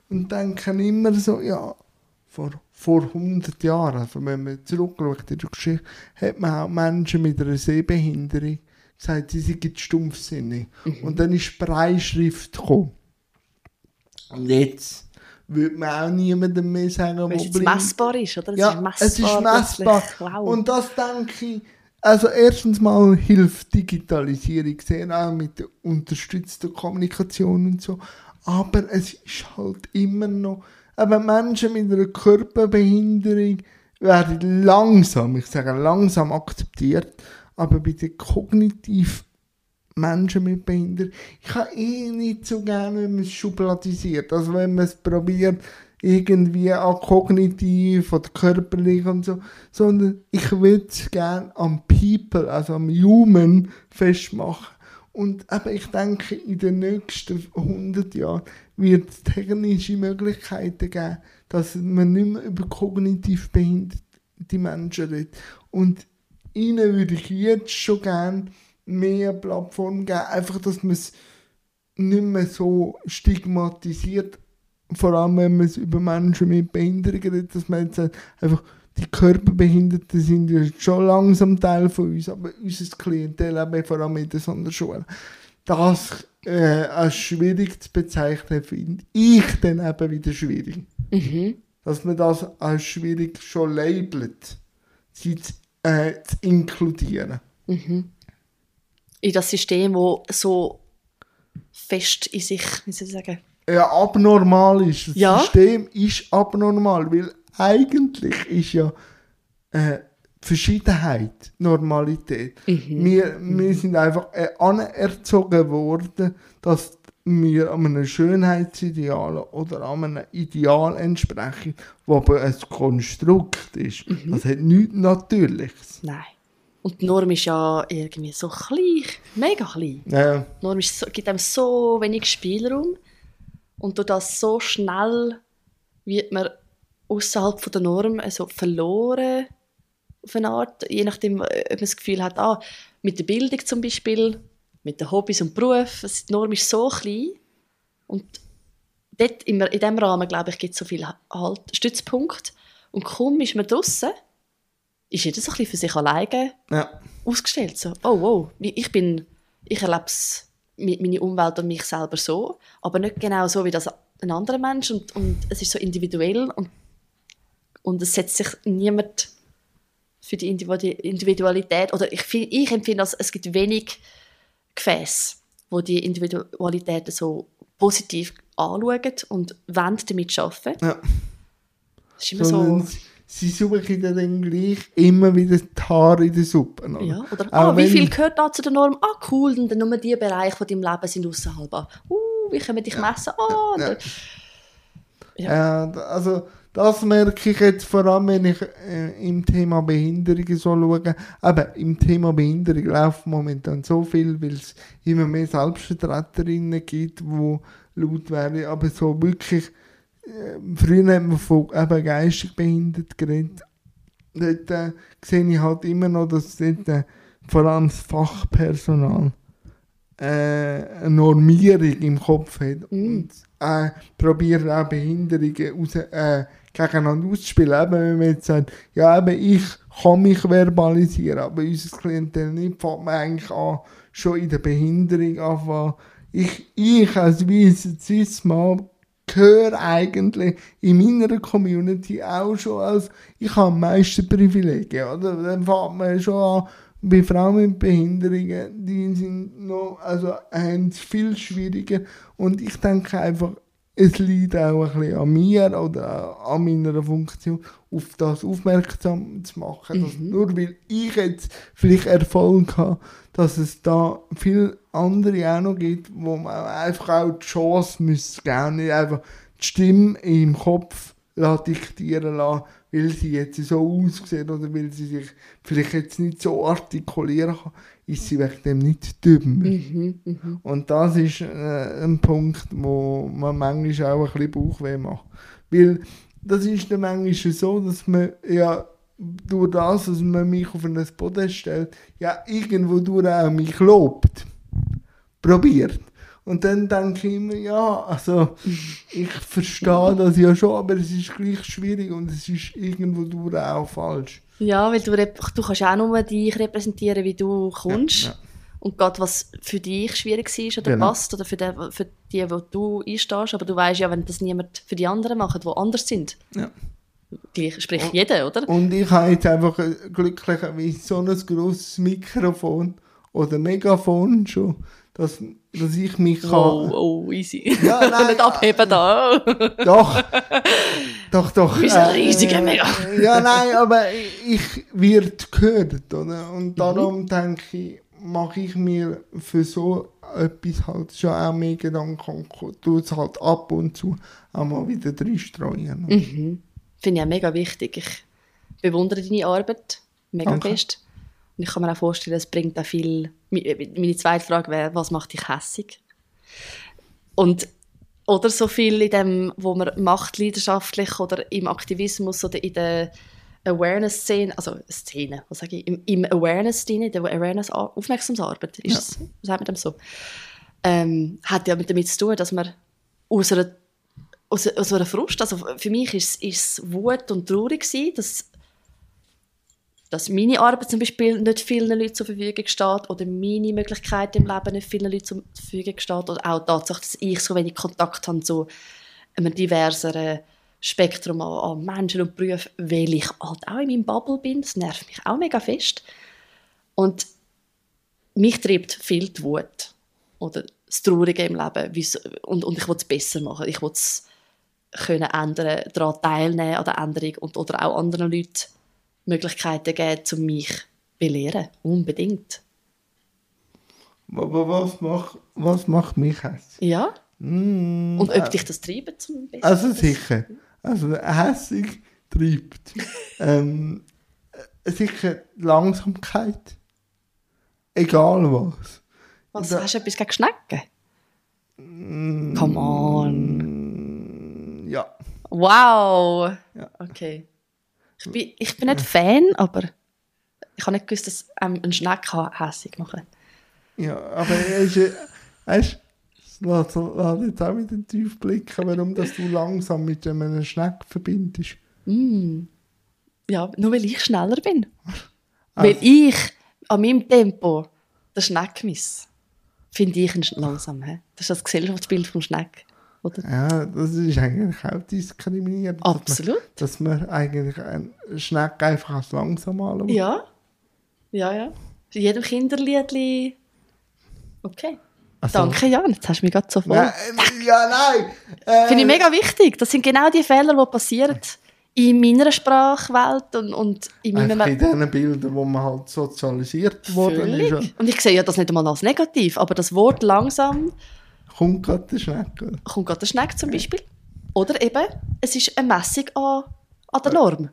und denke immer so, ja, vor, vor 100 Jahren, also wenn man zurückschaut in der Geschichte, hat man auch Menschen mit einer Sehbehinderung gesagt, sie sind stumpfsinnig. Mhm. Und dann ist Breischrift gekommen. Und jetzt würde man auch niemandem mehr sagen, Weil es messbar ist, oder? Das ja, ist messbar es ist messbar. Wow. Und das denke ich, also erstens mal hilft Digitalisierung sehr auch mit der unterstützten Kommunikation und so. Aber es ist halt immer noch, aber Menschen mit einer Körperbehinderung werden langsam, ich sage langsam akzeptiert aber bei den kognitiv Menschen mit Behinderung, ich habe eh nicht so gerne, wenn man es schubladisiert. Also wenn man es probiert, irgendwie an kognitiv oder körperlich und so, sondern ich würde es gerne am People, also am Human festmachen. Und aber ich denke, in den nächsten 100 Jahren wird es technische Möglichkeiten geben, dass man nicht mehr über kognitiv behinderte Menschen redet. Und ihnen würde ich jetzt schon gerne mehr Plattformen geben, einfach, dass man es nicht mehr so stigmatisiert, vor allem wenn man es über Menschen mit Behinderungen redet, dass man jetzt einfach die Körperbehinderten sind ja schon langsam Teil von uns, aber unser Klientel, eben vor allem in der Sonderschule, das äh, als schwierig zu bezeichnen, finde ich dann eben wieder schwierig. Mhm. Dass man das als schwierig schon labelt. Seit äh, zu inkludieren. Mhm. In das System, das so fest in sich, wie soll ich sagen? Ja, abnormal ist. Das ja? System ist abnormal, weil eigentlich ist ja äh, Verschiedenheit Normalität. Mhm. Wir, wir sind einfach äh, anerzogen worden, dass wir an einem Schönheitsideal oder an einem Ideal entsprechen, das aber ein Konstrukt ist. Mhm. Das hat nichts Natürliches. Nein. Und die Norm ist ja irgendwie so klein, mega klein. Ja. Die Norm ist so, gibt einem so wenig Spielraum. Und durch das so schnell wird man außerhalb der Norm also verloren auf eine Art, je nachdem, ob man das Gefühl hat, ah, mit der Bildung zum Beispiel mit den Hobbys und Beruf. Die Norm ist so klein und dort in, in diesem Rahmen, glaube ich, gibt es so viele halt Stützpunkte. Und kaum ist man draußen, ist jeder so ein bisschen für sich alleine ja. ausgestellt. So, oh wow, ich bin, ich erlebe meine Umwelt und mich selber so, aber nicht genau so wie das ein anderer Mensch und, und es ist so individuell und, und es setzt sich niemand für die Individualität oder ich, ich empfinde, es gibt wenig Gefäß, wo die Individualitäten so positiv anschauen und wollen damit arbeiten. Ja. Das ist immer so, so sie suchen dann gleich immer wieder die Haare in der Suppe. Oder? Ja, oder, ah, wie viel gehört da zu der Norm? Ah, cool, und dann nur die Bereiche von deinem Leben sind außerhalb. Uh, wie können wir dich messen? Ah, Ja. Ja, d- also das merke ich jetzt vor allem, wenn ich äh, im Thema Behinderungen so schaue. Aber im Thema Behinderung läuft momentan so viel, weil es immer mehr Selbstvertreterinnen gibt, die laut werden. Aber so wirklich, äh, früher hat man von eben geistig behindert geredet. Dort äh, sehe ich halt immer noch, dass dort äh, vor allem das Fachpersonal äh, eine Normierung im Kopf hat und äh, probiert auch Behinderungen raus, äh, gegeneinander auszuspielen. Eben, wenn man jetzt sagt, ja, eben, ich kann mich verbalisieren, aber unser Klientel nicht, fängt man eigentlich an, schon in der Behinderung anfangen. Ich, ich als weißer Cis-Mann gehöre eigentlich in meiner Community auch schon als, ich habe am meisten Privilegien, oder? Dann fängt man schon an, bei Frauen mit Behinderungen, die sind noch, also haben es viel schwieriger und ich denke einfach, es liegt auch ein bisschen an mir oder an meiner Funktion, auf das aufmerksam zu machen. Dass nur weil ich jetzt vielleicht Erfolg habe, dass es da viele andere auch noch gibt, wo man einfach auch die Chance müsste geben, nicht einfach die Stimme im Kopf lassen diktieren lassen, weil sie jetzt so aussieht oder weil sie sich vielleicht jetzt nicht so artikulieren kann, ist sie wegen dem nicht dümmer. Und das ist äh, ein Punkt, wo man manchmal auch ein bisschen Bauchweh macht. Weil das ist dann manchmal so, dass man ja durch das, dass man mich auf ein Podest stellt, ja irgendwo durch auch mich lobt. Probiert. Und dann denke ich immer, ja, also ich verstehe das ja schon, aber es ist gleich schwierig und es ist irgendwo durch auch falsch. Ja, weil du, du kannst auch nur dich repräsentieren, wie du kommst. Ja, ja. Und gerade was für dich schwierig war oder Genau. passt, oder für die, für die, wo du einstehst. Aber du weißt ja, wenn das niemand für die anderen macht, die anders sind. Ja. Gleich spricht jeder, oder? Und ich habe jetzt einfach äh, glücklicherweise so ein grosses Mikrofon oder Megafon schon, dass, dass ich mich kann. Oh, oh, easy. Ja, nein, Nicht abheben da. Doch, doch, doch. Du bist ein riesiger Mega. Ja, nein, aber ich wird gehört, oder? Und darum denke ich, mache ich mir für so etwas halt schon auch mehr Gedanken und tue es halt ab und zu auch mal wieder reinstreuen. Mhm. Finde ich auch mega wichtig. Ich bewundere deine Arbeit mega Danke. fest. Und ich kann mir auch vorstellen, es bringt auch viel. Mi- Meine zweite Frage wäre, was macht dich hässig? Und oder so viel in dem, wo man macht, leidenschaftlich oder im Aktivismus oder in der Awareness-Szene, also Szene, was sage ich, im, im Awareness-Szene, in der Awareness-Aufmerksamkeitsarbeit, ist es, sagt man dem so, ähm, hat ja mit damit zu tun, dass man aus einer aus, aus einer Frust. Also für mich ist es Wut und traurig gewesen, dass, dass meine Arbeit zum Beispiel nicht vielen Leuten zur Verfügung steht oder meine Möglichkeit im Leben nicht vielen Leuten zur Verfügung steht oder auch die Tatsache, dass ich so wenig Kontakt habe zu einem diverseren Spektrum an, an Menschen und Berufen, weil ich halt auch in meinem Bubble bin. Das nervt mich auch mega fest. Und mich treibt viel die Wut oder das Traurige im Leben und, und ich will es besser machen. Ich will es können ändern, daran teilnehmen an der Änderung und, oder auch anderen Leuten Möglichkeiten geben, um mich zu belehren. Unbedingt. Aber was macht, was macht mich hässlich? Ja. Mm, Und ob dich das treibt zum Besten? Also sicher. Also hässig treibt. ähm, äh, sicher Langsamkeit. Egal was. Was, da- hast du etwas gegen Schnecken? Come on. Mm, Ja. Wow. Ja. Okay. Ich bin, ich bin nicht Fan, aber ich habe nicht gewusst, dass ähm, ein Schneck kann hässig machen Ja, aber er äh, weißt du, lass, lass jetzt auch wieder tief blicken, warum dass du langsam mit einem Schneck verbindest. Ja, nur weil ich schneller bin. Also- Weil ich an meinem Tempo den Schneck miss. Finde ich ihn langsam. He? Das ist das Gesellschaftsbild vom Schneck. Oder? Ja, das ist eigentlich auch diskriminierend. dass man- Absolut. Dass man eigentlich einen Schneck einfach als langsam anschaut. Ja. Ja, ja. In jedem Kinderliedli. Okay. Also- Danke, Jan. Jetzt hast du mich gerade so voll. Nein, äh, ja, nein. Äh, Finde ich mega wichtig. Das sind genau die Fehler, die passieren in meiner Sprachwelt und, und in meinem... In diesen Bildern, wo man halt sozialisiert worden ist. Völlig. Und ich sehe ja das nicht einmal als negativ, aber das Wort langsam Kommt gerade der Schneck. oder? kommt gerade der Schneck zum Beispiel. Oder eben, es ist eine Messung an, an der Norm.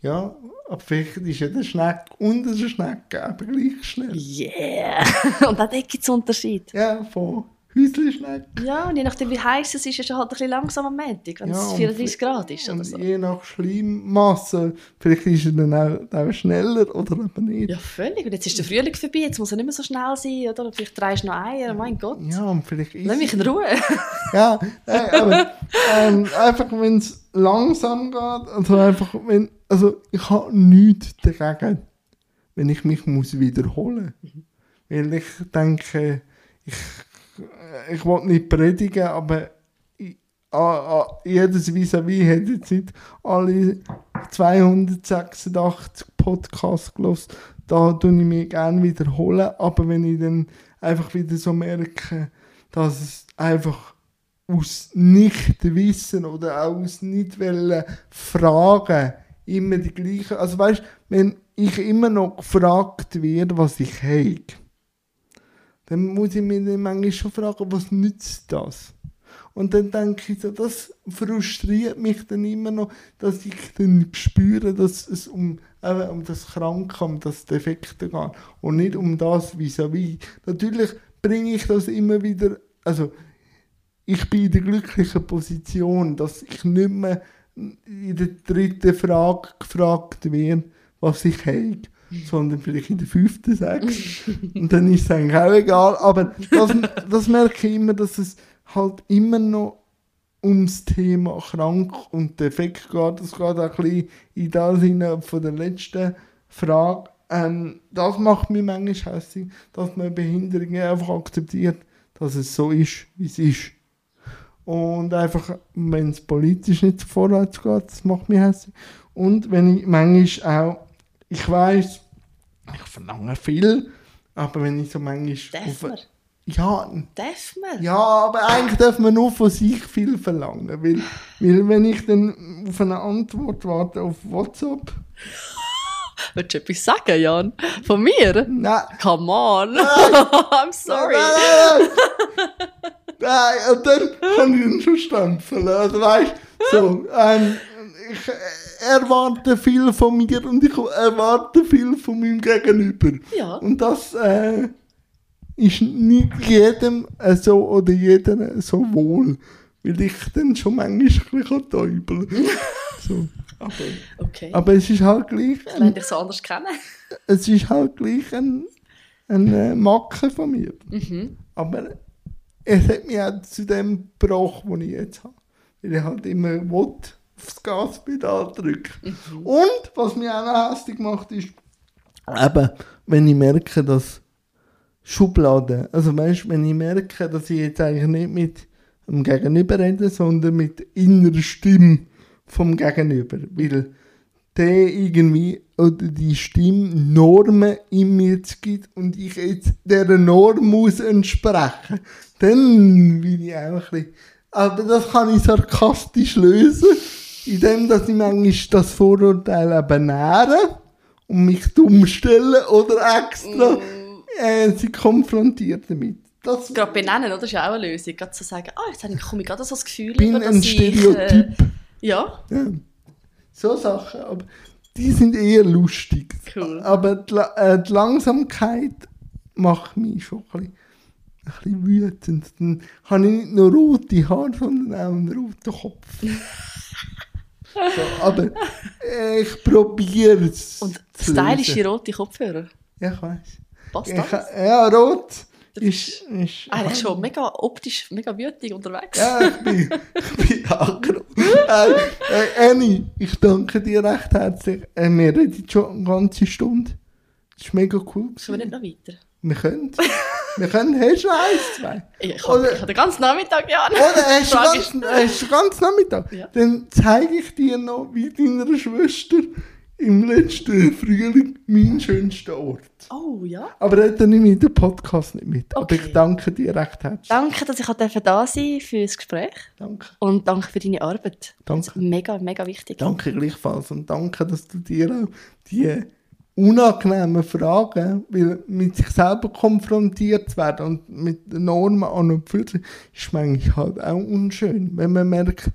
Ja, aber vielleicht ist ja der Schneck und der Schneck eben gleich schnell. Yeah! und auch dort gibt es Unterschied. Ja, von Häuslischneck. Ja, und je nachdem wie heiß es ist, ist es halt ein bisschen langsam am Montag, wenn Ja, es und 34 Grad ist oder so. je nach Schleimmasse, vielleicht ist er dann auch, auch schneller oder eben nicht. Ja, völlig. Und jetzt ist der Frühling vorbei, jetzt muss er nicht mehr so schnell sein, oder? Und Vielleicht drehst du noch Eier, mein Gott. Ja, und vielleicht ist Lass mich in Ruhe. Ja, nein, aber ähm, einfach wenn es langsam geht, also einfach wenn, also ich habe nichts dagegen, wenn ich mich muss wiederholen Weil ich denke, ich, ich will nicht predigen, aber ich, ah, ah, jedes Vis-a-vis hat jetzt nicht alle 286 Podcasts gelesen. Da tue ich mich gerne wiederholen, aber wenn ich dann einfach wieder so merke, dass es einfach aus Nichtwissen oder auch aus nicht wollen fragen immer die gleiche. Also weißt, wenn ich immer noch gefragt werde, was ich habe, dann muss ich mich manchmal schon fragen, was nützt das? Und dann denke ich so, das frustriert mich dann immer noch, dass ich dann spüre, dass es um, eben um das Kranke, um das Defekte geht und nicht um das vis-à-vis. Natürlich bringe ich das immer wieder, also ich bin in der glücklichen Position, dass ich nicht mehr in der dritten Frage gefragt werde, was ich habe, sondern vielleicht in der fünften, sechsten. Und dann ist es eigentlich auch egal. Aber das, das merke ich immer, dass es halt immer noch ums Thema krank und defekt geht. Das geht auch ein bisschen in das hinein von der letzten Frage. Ähm, das macht mich manchmal hässlich, dass man Behinderungen einfach akzeptiert, dass es so ist, wie es ist. Und einfach, wenn es politisch nicht vorwärts geht, das macht mich hässlich. Und wenn ich manchmal auch, ich weiß, ich verlange viel, aber wenn ich so manchmal. Darf man? ja, Darf man? ja, aber eigentlich darf man nur von sich viel verlangen. Weil, weil wenn ich dann auf eine Antwort warte auf WhatsApp, Willst du etwas sagen, Jan? Von mir? nein, Come on. I'm sorry. Nein, nein, nein. nein, und dann kann ich ihn schon stempeln. Also weißt so, ähm, ich äh, erwarte viel von mir und ich erwarte viel von meinem Gegenüber. Ja. Und das äh, ist nicht jedem äh, so oder jeder so wohl. Weil ich dann schon manchmal ein bisschen so. aber, Okay. aber es ist halt gleich. Ich lerne dich so anders kennen. Es ist halt gleich ein, ein äh, Macke von mir. Mhm. Aber es hat mich auch zu dem gebracht, den ich jetzt habe. Weil ich halt immer will, aufs Gaspedal drücken. Und was mich auch noch hässlich macht, ist, eben, wenn ich merke, dass Schubladen, also weißt, wenn ich merke, dass ich jetzt eigentlich nicht mit dem Gegenüber rede, sondern mit der inneren Stimme vom Gegenüber. Weil der irgendwie oder die Stimme Normen in mir gibt und ich jetzt dieser Norm muss entsprechen, dann bin ich auch ein bisschen... Aber das kann ich sarkastisch lösen, indem dass ich manchmal das Vorurteil eben nähere und mich dumm stelle oder extra äh, sie konfrontiert damit. Das Gerade benennen, oder? Das ist ja auch eine Lösung. Gerade zu sagen, ah, jetzt habe ich- komme ich gerade so das Gefühl bin über, ein dass ich, äh, Stereotyp. ja, Ja. So Sachen, aber die sind eher lustig. Cool. Aber die, äh, die Langsamkeit macht mich schon ein bisschen, ein bisschen wütend. Dann habe ich nicht nur rote Haare, sondern auch einen roten Kopf. so, aber ich probiere es. und stylische rote Kopfhörer. Ja, ich weiß. Passt Ich, das? ja, rot ist, ist. Eigentlich schon mega optisch, mega wütig unterwegs. Ja, ich bin, ich bin aggro. äh, äh, Annie, ich danke dir recht herzlich. Äh, wir reden schon eine ganze Stunde. Das ist mega cool. Sollen wir nicht noch weiter? Wir können. Wir können. Noch eins, zwei? Ich habe hab den ganzen Nachmittag, Jan. Oder hast du Frage ganz, hast du ganz Nachmittag? Ja. Dann zeige ich dir noch, wie deiner Schwester im letzten Frühling mein schönster Ort. Oh, ja. Aber da nehme ich den Podcast nicht mit. Aber Okay. ich danke dir recht herzlich. Danke, dass ich da sein für das Gespräch. Danke. Und danke für deine Arbeit. Danke. Das ist mega, mega wichtig. Danke gleichfalls und danke, dass du dir auch die unangenehmen Fragen, weil mit sich selber konfrontiert zu werden und mit Normen an und für sich, ist manchmal halt auch unschön, wenn man merkt,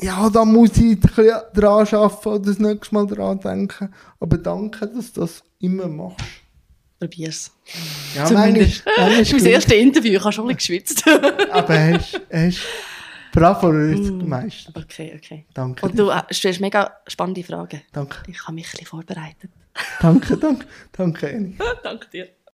ja, da muss ich dran arbeiten oder das nächste Mal dran denken. Aber danke, dass du das immer machst. Probier's. Ja, Zumindest. manchmal- manchmal Das ist mein erstes Interview, ich habe schon ein bisschen geschwitzt. Aber hast, hast bravo Mm. gemeistert. okay, okay. Danke. Und du äh, stellst mega spannende Fragen. Danke, Ich habe mich ein bisschen vorbereitet. Danke, danke, danke, Annie. danke dir.